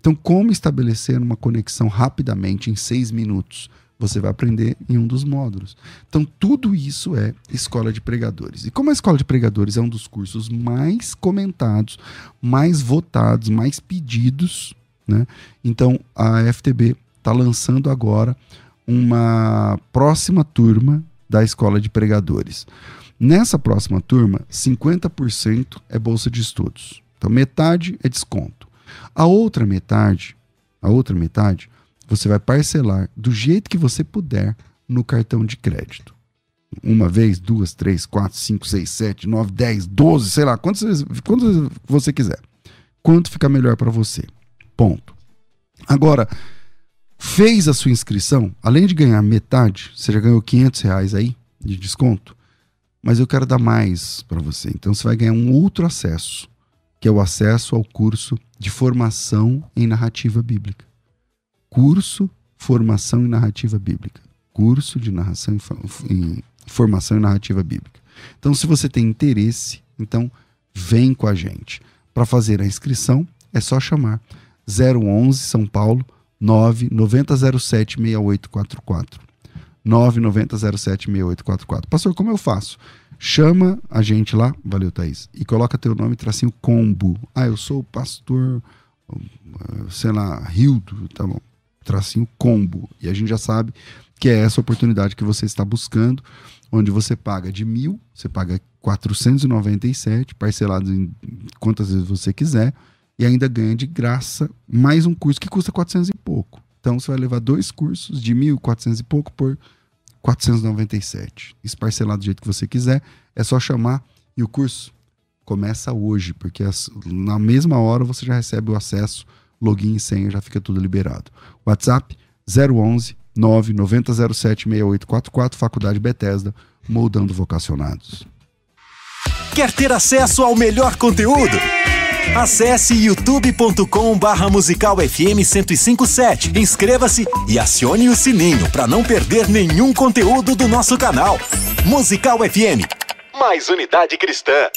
Então, como estabelecer uma conexão rapidamente em seis minutos? Você vai aprender em um dos módulos. Então, tudo isso é escola de pregadores. E como a escola de pregadores é um dos cursos mais comentados, mais votados, mais pedidos, né? Então, a FTB está lançando agora uma próxima turma da escola de pregadores. Nessa próxima turma, 50% é bolsa de estudos. Então, metade é desconto. A outra metade, a outra metade, você vai parcelar do jeito que você puder no cartão de crédito. Uma vez, duas, três, quatro, cinco, seis, sete, nove, dez, doze, sei lá, quantas quantas você quiser. Quanto fica melhor para você. Ponto. Agora, fez a sua inscrição, além de ganhar metade, você já ganhou 500 reais aí de desconto, mas eu quero dar mais para você. Então você vai ganhar um outro acesso que é o acesso ao curso de formação em narrativa bíblica. Curso Formação em Narrativa Bíblica. Curso de narração em, formação em narrativa bíblica. Então, se você tem interesse, então vem com a gente. Para fazer a inscrição, é só chamar 011 São Paulo 99007 6844. 99007 6844. Pastor, como eu faço? Chama a gente lá, valeu Thaís, e coloca teu nome tracinho combo. Ah, eu sou o pastor, sei lá, Rildo, tá bom. Tracinho combo. E a gente já sabe que é essa oportunidade que você está buscando, onde você paga de mil, você paga 497, parcelado em quantas vezes você quiser, e ainda ganha de graça mais um curso que custa 400 e pouco. Então você vai levar dois cursos de 1.400 e pouco por 497. Isso do jeito que você quiser, é só chamar e o curso começa hoje, porque na mesma hora você já recebe o acesso, login e senha, já fica tudo liberado. WhatsApp 011 99007 6844, Faculdade Bethesda, moldando vocacionados. Quer ter acesso ao melhor conteúdo? Acesse youtube.com barra musical FM 1057. Inscreva-se e acione o sininho para não perder nenhum conteúdo do nosso canal. Musical FM. Mais unidade cristã.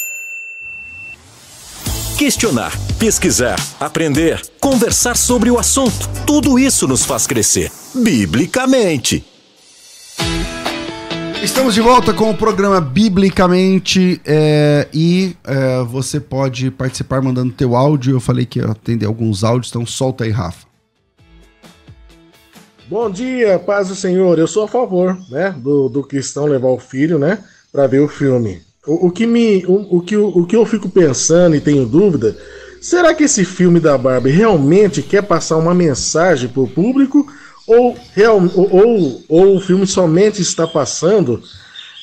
Questionar, pesquisar, aprender, conversar sobre o assunto. Tudo isso nos faz crescer. Biblicamente. Estamos de volta com o programa Biblicamente é, e é, você pode participar mandando teu áudio. Eu falei que ia atender alguns áudios, então solta aí, Rafa. Bom dia, paz do Senhor. Eu sou a favor, né, do, do cristão levar o filho, né, para ver o filme. O, o que me, o, o, que, o, o que eu fico pensando e tenho dúvida, será que esse filme da Barbie realmente quer passar uma mensagem para o público? Ou, real, ou, ou o filme somente está passando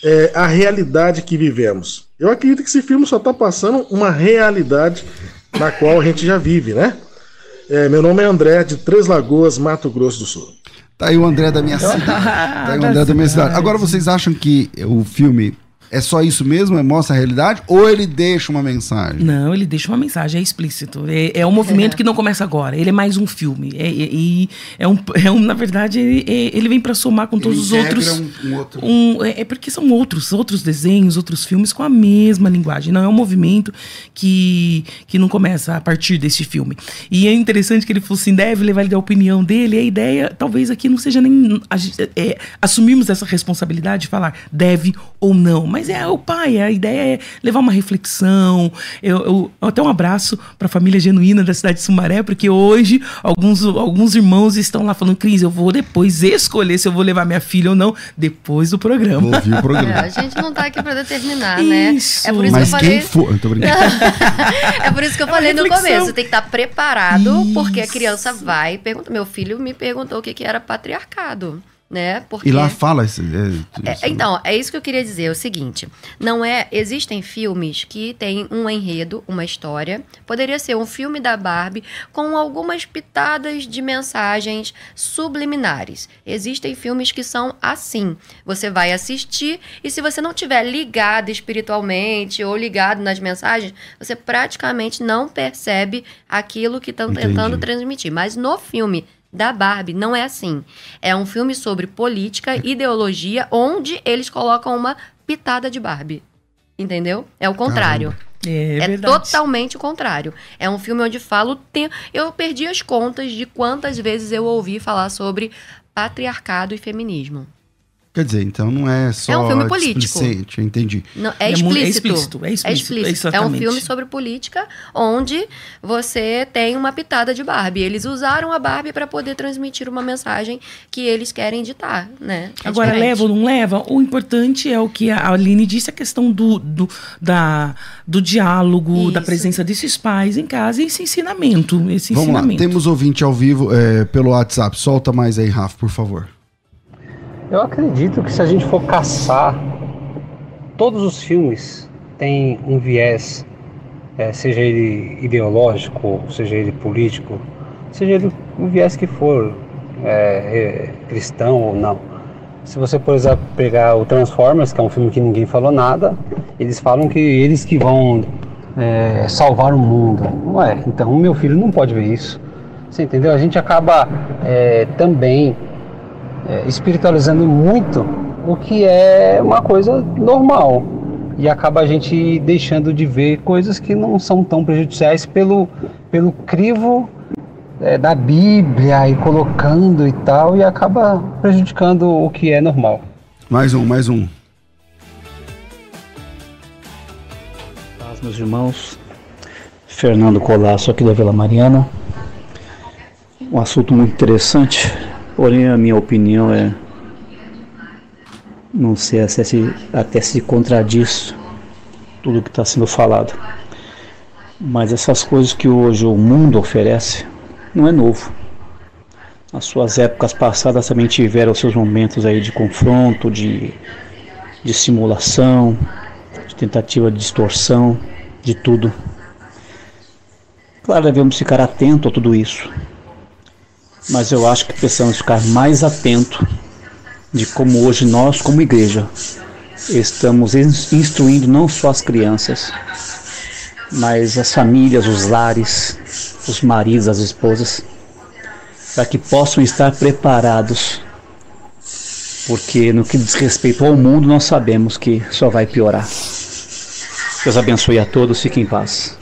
é, a realidade que vivemos. Eu acredito que esse filme só está passando uma realidade na qual a gente já vive, né? É, meu nome é André, de Três Lagoas, Mato Grosso do Sul. Tá aí o André da minha cidade. Tá aí o André da minha cidade. Agora vocês acham que o filme É só isso mesmo? É mostra a realidade? Ou ele deixa uma mensagem? Não, ele deixa uma mensagem, é explícito. É, é um movimento que não começa agora. Ele é mais um filme. É, é, e é um, é um, na verdade, ele, é- ele vem para somar com todos os Ele integra outros. Um, um outro. Um- é, é porque são outros, outros desenhos, outros filmes com a mesma linguagem. Não é um movimento que, que não começa a partir desse filme. E é interessante que ele falou assim: deve levar ele da opinião dele. E a ideia, talvez aqui não seja nem a é, assumirmos essa responsabilidade de falar deve ou não. Mas é o pai, a ideia é levar uma reflexão. Eu, eu- até um abraço para a família genuína da cidade de Sumaré, porque hoje alguns, alguns irmãos estão lá falando: Cris, eu vou depois escolher se eu vou levar minha filha ou não, depois do programa. Vou ouvir o É, programa. a gente não tá aqui pra determinar, né? Isso. É por isso Mas que eu falei. quem for. Eu tô brincando. É por isso que eu falei no começo. Tem que estar preparado, Isso. porque a criança vai perguntar. Meu filho me perguntou o que, que era patriarcado, né? Porque E lá fala esse. é, É, então, é isso que eu queria dizer, é o seguinte, não é, existem filmes que têm um enredo, uma história, poderia ser um filme da Barbie com algumas pitadas de mensagens subliminares. Existem filmes que são assim. Você vai assistir e se você não tiver ligado espiritualmente ou ligado nas mensagens, você praticamente não percebe aquilo que estão tentando transmitir. Mas no filme da Barbie não é assim. É um filme sobre política, ideologia, onde eles colocam uma pitada de Barbie. Entendeu? É o contrário. É, É, verdade. totalmente o contrário. É um filme onde falo. Tem... Eu perdi as contas de quantas vezes eu ouvi falar sobre patriarcado e feminismo. Quer dizer, então não é só. É um filme político. entendi. Não, é, É mu- é explícito. explícito, é explícito, É um filme sobre política onde você tem uma pitada de Barbie. Eles usaram a Barbie para poder transmitir uma mensagem que eles querem ditar, né? É Agora, diferente. leva ou não leva? O importante é o que a Aline disse, a questão do, do, da, do diálogo, da Isso. presença desses pais em casa e esse ensinamento. Esse Vamos lá, ensinamento. temos ouvinte ao vivo é, pelo WhatsApp. Solta mais aí, Rafa, por favor. Eu acredito que se a gente for caçar, todos os filmes têm um viés, eh, seja ele ideológico, seja ele político, seja ele o viés que for, eh, eh, cristão ou não. Se você, por exemplo, pegar o Transformers, que é um filme que ninguém falou nada, eles falam que eles que vão eh, salvar o mundo. Ué, então meu filho não pode ver isso. Você entendeu? A gente acaba eh, também é, espiritualizando muito o que é uma coisa normal e acaba a gente deixando de ver coisas que não são tão prejudiciais pelo, pelo crivo é, da Bíblia e colocando e tal e acaba prejudicando o que é normal. Mais um, mais um. Paz, meus irmãos. Fernando Colasso aqui da Vila Mariana. Um assunto muito interessante, porém a minha opinião é não sei se, se até se contradiz tudo que está sendo falado. Mas essas coisas que hoje o mundo oferece não é novo. As suas épocas passadas também tiveram seus momentos aí de confronto, de, de simulação, de tentativa de distorção, de tudo. Claro, devemos ficar atento a tudo isso. Mas eu acho que precisamos ficar mais atento de como hoje nós, como igreja, estamos ins- instruindo não só as crianças, mas as famílias, os lares, os maridos, as esposas, para que possam estar preparados. Porque no que diz respeito ao mundo, nós sabemos que só vai piorar. Deus abençoe a todos, fiquem em paz.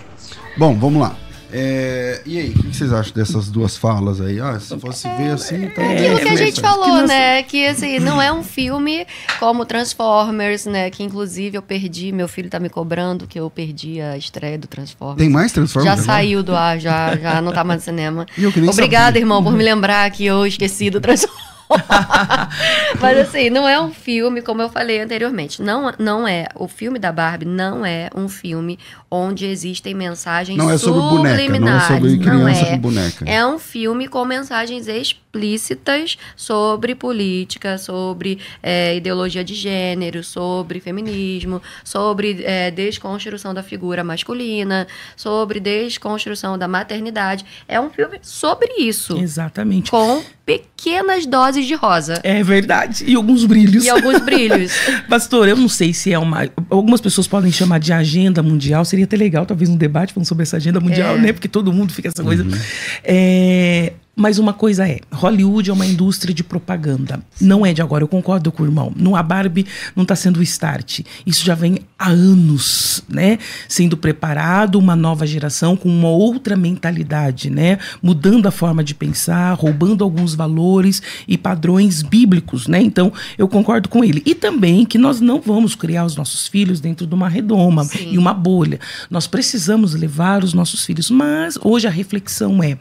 Bom, vamos lá. É, e aí, o que vocês acham dessas duas falas aí? Ah, se fosse ver assim, então. É Aquilo que a gente falou, que nós- né? Que assim, não é um filme como Transformers, né? Que inclusive eu perdi, meu filho tá me cobrando que eu perdi a estreia do Transformers. Tem mais Transformers? Já agora? saiu do ar, já, já não tá mais no cinema. E Obrigada, sabia. irmão, por me lembrar que eu esqueci do Transformers. Mas assim, não é um filme, como eu falei anteriormente. Não, não é. O filme da Barbie não é um filme onde existem mensagens Não é sobre boneca, não é sobre criança é. com boneca. É um filme com mensagens explícitas sobre política, sobre é, ideologia de gênero, sobre feminismo, sobre é, desconstrução da figura masculina, sobre desconstrução da maternidade. É um filme sobre isso. Exatamente. Com pequenas doses de rosa. É verdade. E alguns brilhos. E alguns brilhos. Pastor, eu não sei se é uma. Algumas pessoas podem chamar de agenda mundial. Seria até legal, talvez, um debate falando sobre essa agenda mundial, É. né? Porque todo mundo fica essa coisa. É, Mas uma coisa é, Hollywood é uma indústria de propaganda. Não é de agora, eu concordo com o irmão. No, a Barbie não está sendo o start. Isso já vem há anos, né? Sendo preparado uma nova geração com uma outra mentalidade, né? Mudando a forma de pensar, roubando alguns valores e padrões bíblicos, né? Então, eu concordo com ele. E também que nós não vamos criar os nossos filhos dentro de uma redoma Sim. e uma bolha. Nós precisamos levar os nossos filhos. Mas hoje a reflexão é,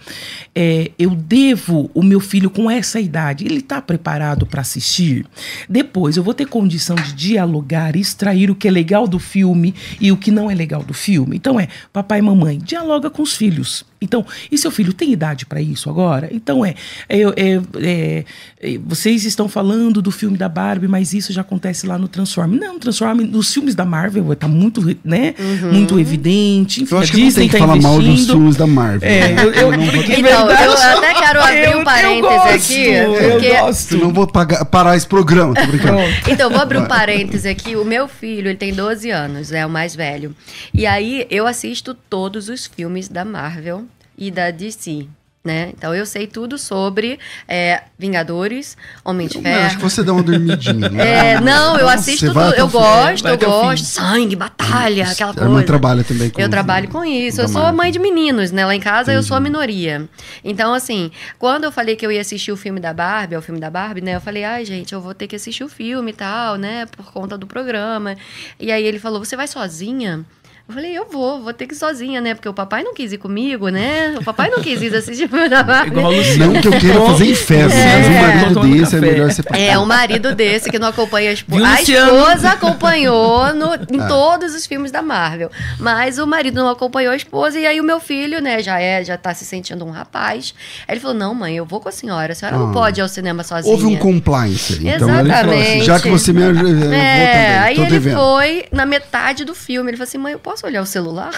é, eu devo o meu filho com essa idade, ele está preparado para assistir? Depois eu vou ter condição de dialogar, extrair o que é legal do filme e o que não é legal do filme. Então é, papai e mamãe, dialoga com os filhos. Então, e seu filho tem idade para isso agora? Então é, é, é, é, é, vocês estão falando do filme da Barbie, mas isso já acontece lá no Transform. Não, Transform, nos filmes da Marvel está muito, né, muito evidente. Enfim, Eu acho a que não Disney tem que tá falar mal dos filmes da Marvel. É, eu, eu, não é Então, verdade. eu até quero abrir Eu- um eu parêntese gosto, aqui, Eu porque- gosto. Eu não vou pagar- parar esse programa, tô brincando. Então, vou abrir um parêntese aqui. O meu filho, ele tem 12 anos, é o mais velho. E aí, eu assisto todos os filmes da Marvel e da DC. Né? Então eu sei tudo sobre é, Vingadores, Homem de Não, acho que Ferro. você dá uma dormidinha. né? É, não, eu assisto tudo, eu gosto, eu gosto. Sangue, batalha, aquela A coisa. mãe trabalha também com Eu trabalho com isso. Eu sou a mãe de meninos, né? Lá em casa eu sou a minoria. Então, assim, quando eu falei que eu ia assistir o filme da Barbie, é o filme da Barbie, né? Eu falei, ai, gente, eu vou ter que assistir o filme e tal, né? Por conta do programa. E aí ele falou, você vai sozinha? Eu falei, eu vou, vou ter que ir sozinha, né? Porque o papai não quis ir comigo, né? O papai não quis ir assistir o filme da Barbie. Igual o Luciano. Não que eu queira fazer em festa, É. mas um marido Tomando desse é melhor ser É, um marido desse que não acompanha a esposa. A esposa acompanhou no- em Ah. todos os filmes da Marvel. Mas o marido não acompanhou a esposa. E aí o meu filho, né, já é, já tá se sentindo um rapaz. Aí ele falou: não, mãe, eu vou com a senhora. A senhora Ah. não pode ir ao cinema sozinha. Houve um compliance aí. Então ele falou assim, Exatamente. já que você me ajuda, eu vou É, também, aí tô ele devendo. foi na metade do filme. Ele falou assim: mãe, eu posso olhar o celular?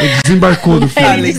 Ele desembarcou do filme. Ah, ele,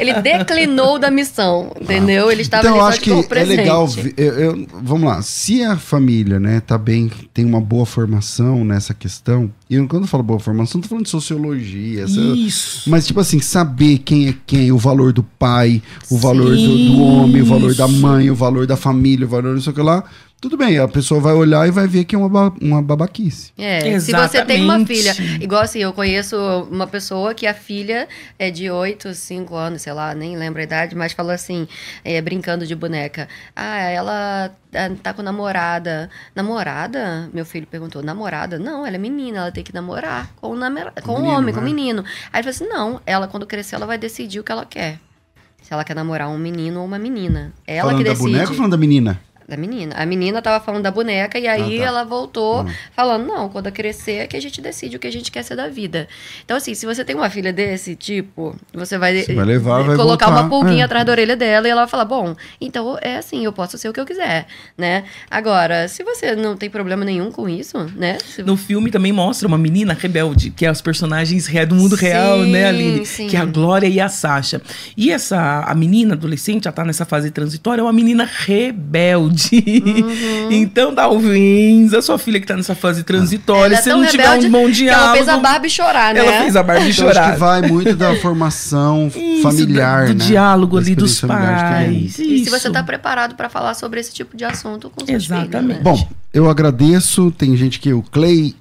ele declinou da missão, entendeu? Ele estava Então, eu acho que é legal. eu- eu- vamos lá, se a família, né, tá bem, tem uma boa formação nessa questão, e eu- quando eu falo boa formação, não tô falando de sociologia, essa- Isso. mas tipo assim, saber quem é quem, o valor do pai, o valor do, do homem, o valor da mãe, o valor da família, o valor não sei o que lá. Tudo bem, a pessoa vai olhar e vai ver que é uma, uma babaquice. É, se você tem uma Exatamente. filha, igual assim, eu conheço uma pessoa que a filha é de 8, 5 anos, sei lá, nem lembro a idade, mas falou assim, é, brincando de boneca. Ah, ela ah, tá com namorada. Namorada? Meu filho perguntou, namorada? Não, ela é menina, ela tem que namorar com, o namora- com menino, homem, com o né? menino. Aí ele falou assim, não, ela quando crescer, ela vai decidir o que ela quer. Se ela quer namorar um menino ou uma menina. Ela falando que da decide. boneca ou falando da menina? Da menina. A menina tava falando da boneca e aí Ah, tá. ela voltou Hum. falando, não, quando eu crescer é que a gente decide o que a gente quer ser da vida. Então, assim, se você tem uma filha desse tipo, você vai, Você vai levar, vai colocar voltar. uma pulguinha É. atrás da orelha dela e ela vai falar, bom, então é assim, eu posso ser o que eu quiser, né? Agora, se você não tem problema nenhum com isso, né? Se- No filme também mostra uma menina rebelde, que é os personagens do mundo Sim, real, né, Aline? sim. Que é a Glória e a Sasha. E essa, a menina adolescente, já tá nessa fase transitória, é uma menina rebelde. Uhum. então, talvez, a sua filha que tá nessa fase transitória, é se tão não tiver rebelde um bom diálogo... ela fez a Barbie chorar, né? Ela fez a Barbie Então, acho chorar. que vai muito da formação Isso, familiar, do, né? diálogo Da ali dos pais. E se você tá preparado para falar sobre esse tipo de assunto com seus Exatamente. filhos, né? Bom, eu agradeço. Tem gente que o Clay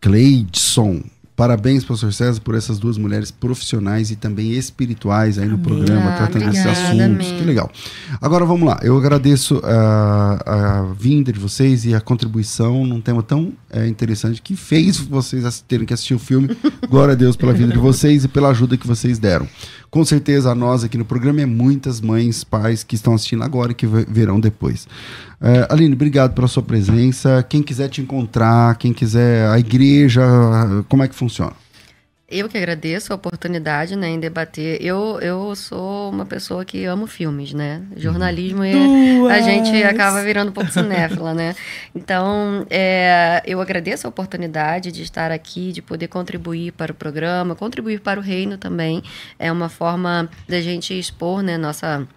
Cleidson. Parabéns, professor César, por essas duas mulheres profissionais e também espirituais aí no Amém. programa, tratando obrigada, assuntos. amém. Que legal. Agora vamos lá. Eu agradeço a, a vinda de vocês e a contribuição num tema tão é, interessante que fez vocês terem que assistir o filme. Glória a Deus pela vida de vocês e pela ajuda que vocês deram. Com certeza a nós aqui no programa é muitas mães, pais que estão assistindo agora e que ve- verão depois. É, Aline, obrigado pela sua presença. Quem quiser te encontrar, quem quiser a igreja, como é que funciona? Eu que agradeço a oportunidade, né, em debater. Eu, eu sou uma pessoa que amo filmes, né? Jornalismo é, a gente acaba virando um pouco cinéfila, né? Então, é, eu agradeço a oportunidade de estar aqui, de poder contribuir para o programa, contribuir para o reino também. É uma forma da gente expor, né, nossa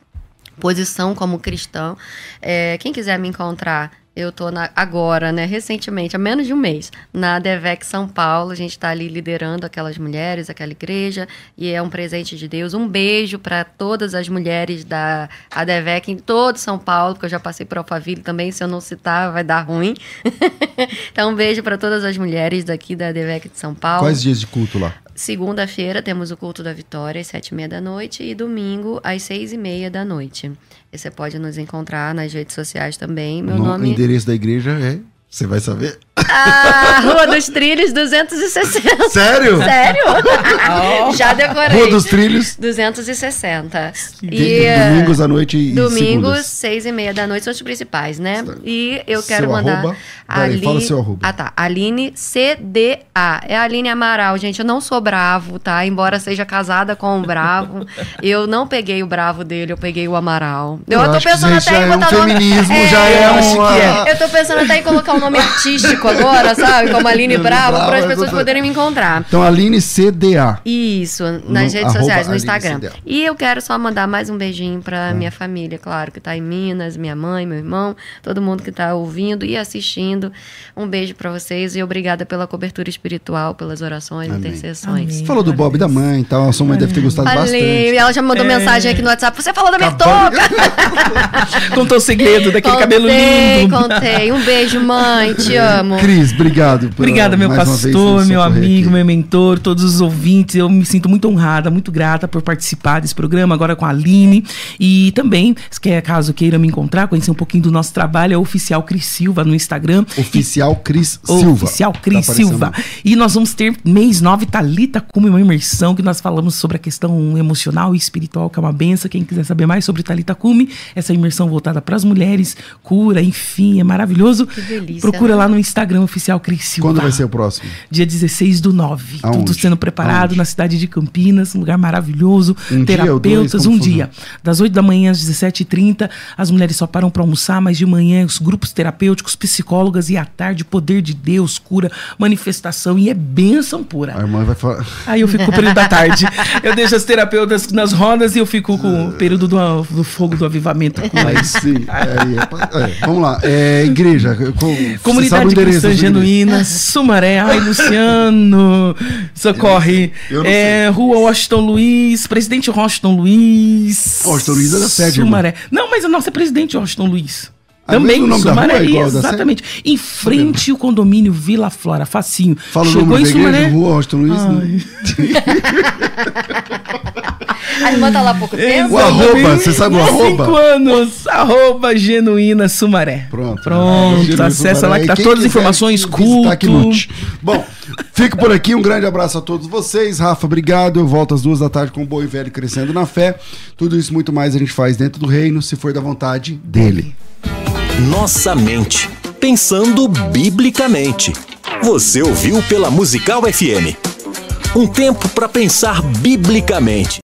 posição como cristão. É, quem quiser me encontrar, eu tô na, agora, né, recentemente, há menos de um mês, na Devec São Paulo. A gente está ali liderando aquelas mulheres, aquela igreja, e é um presente de Deus. Um beijo para todas as mulheres da ADVEC em todo São Paulo, porque eu já passei por Alphaville também, se eu não citar vai dar ruim. então, um beijo para todas as mulheres daqui da ADVEC de São Paulo. Quais dias de culto lá? Segunda-feira temos o culto da vitória às sete e meia da noite e domingo às seis e meia da noite. E você pode nos encontrar nas redes sociais também. Meu o no- nome endereço da igreja é. Você vai saber. Ah, Rua dos Trilhos 260. Sério? Sério? Já decorei. Rua dos Trilhos. 260. De- domingos à noite e Domingos, segundas. seis e meia da noite, são os principais, né? E eu quero Seu mandar. arroba? Peraí, fala seu arroba. Ah, tá. Aline CDA. É a Aline Amaral, gente. Eu não sou bravo, tá? Embora seja casada com um bravo. eu não peguei o bravo dele, eu peguei o Amaral. Eu, Eu tô pensando até em é um botar nome. feminismo, já é é. Eu tô pensando até em colocar um nome artístico agora, sabe? Como Aline Bravo, Bravo, para as pessoas poderem me encontrar. Então, Aline CDA. Isso, nas No- redes sociais, no Instagram. CDA. E eu quero só mandar mais um beijinho Ah. pra minha família, claro, que tá em Minas, minha mãe, meu irmão, todo mundo que tá ouvindo e assistindo. Um beijo pra vocês e obrigada pela cobertura espiritual, pelas orações, Amém. intercessões. Você falou do Bob e da mãe e tal. A sua mãe deve ter gostado Falei, bastante. ela já mandou É. mensagem aqui no WhatsApp. Você falou da minha touca! Contou o segredo daquele cabelo Contei, lindo. contei. Um beijo, mãe. Te amo. Cris, obrigado. por- Obrigada, meu pastor, meu amigo, aqui. meu mentor, todos os ouvintes. Eu me sinto muito honrada, muito grata por participar desse programa agora com a Aline. E também, se quer, caso queira me encontrar, conhecer um pouquinho do nosso trabalho, é o Oficial Cris Silva no Instagram. Oficial Cris Silva. Oficial Tá Cris aparecendo. Silva. E nós vamos ter mês 9 Talita como uma imersão que nós falamos sobre a questão emocional e espiritual, que é uma benção. Quem quiser saber mais sobre Talita Cume, essa imersão voltada para as mulheres, cura, enfim, é maravilhoso. Que delícia, Procura né? lá no Instagram Oficial Cris Silva. Quando vai ser o próximo? Dia 16 do 9. Aonde? Tudo sendo preparado Aonde? na cidade de Campinas, um lugar maravilhoso. Um dia dois? terapeutas, Como um dia. Das 8 da manhã às 17h30, as mulheres só param para almoçar, mas de manhã os grupos terapêuticos, psicólogas e à tarde, poder de Deus, cura, manifestação e é bênção pura. A irmã vai falar. Aí eu fico com o período da tarde. Eu deixo as terapeutas nas rodas e eu fico com o período do, do fogo do avivamento com Aí elas. sim. Aí, é é, vamos lá. É, igreja. com- Comunidade igreja? Genuína, Sumaré. Ai, Luciano, socorre. Eu não É, Rua Washington Luiz, Presidente Washington Luiz. Washington Luiz é da sede, irmão. Sumaré. Não, mas a nossa é Presidente Washington Luiz. Também, o nome da Sumaré, rua é igual da exatamente. Em frente ao condomínio Vila Flora, facinho. Fala o Chegou nome em Sumaré. Rua Washington Luiz. Ai. A irmã tá lá há pouco tempo. O arroba, você sabe o arroba? Cinco anos, arroba genuína Sumaré. Pronto. Pronto, acessa Sumaré. lá que tá todas as informações, culto. que lute. Bom, fico por aqui. Um grande abraço a todos vocês. Rafa, obrigado. Eu volto às duas da tarde com o Boi Velho Crescendo na Fé. Tudo isso e muito mais a gente faz dentro do reino, se for da vontade dele. Nossa mente. Pensando biblicamente. Você ouviu pela Musical FM. Um tempo para pensar biblicamente.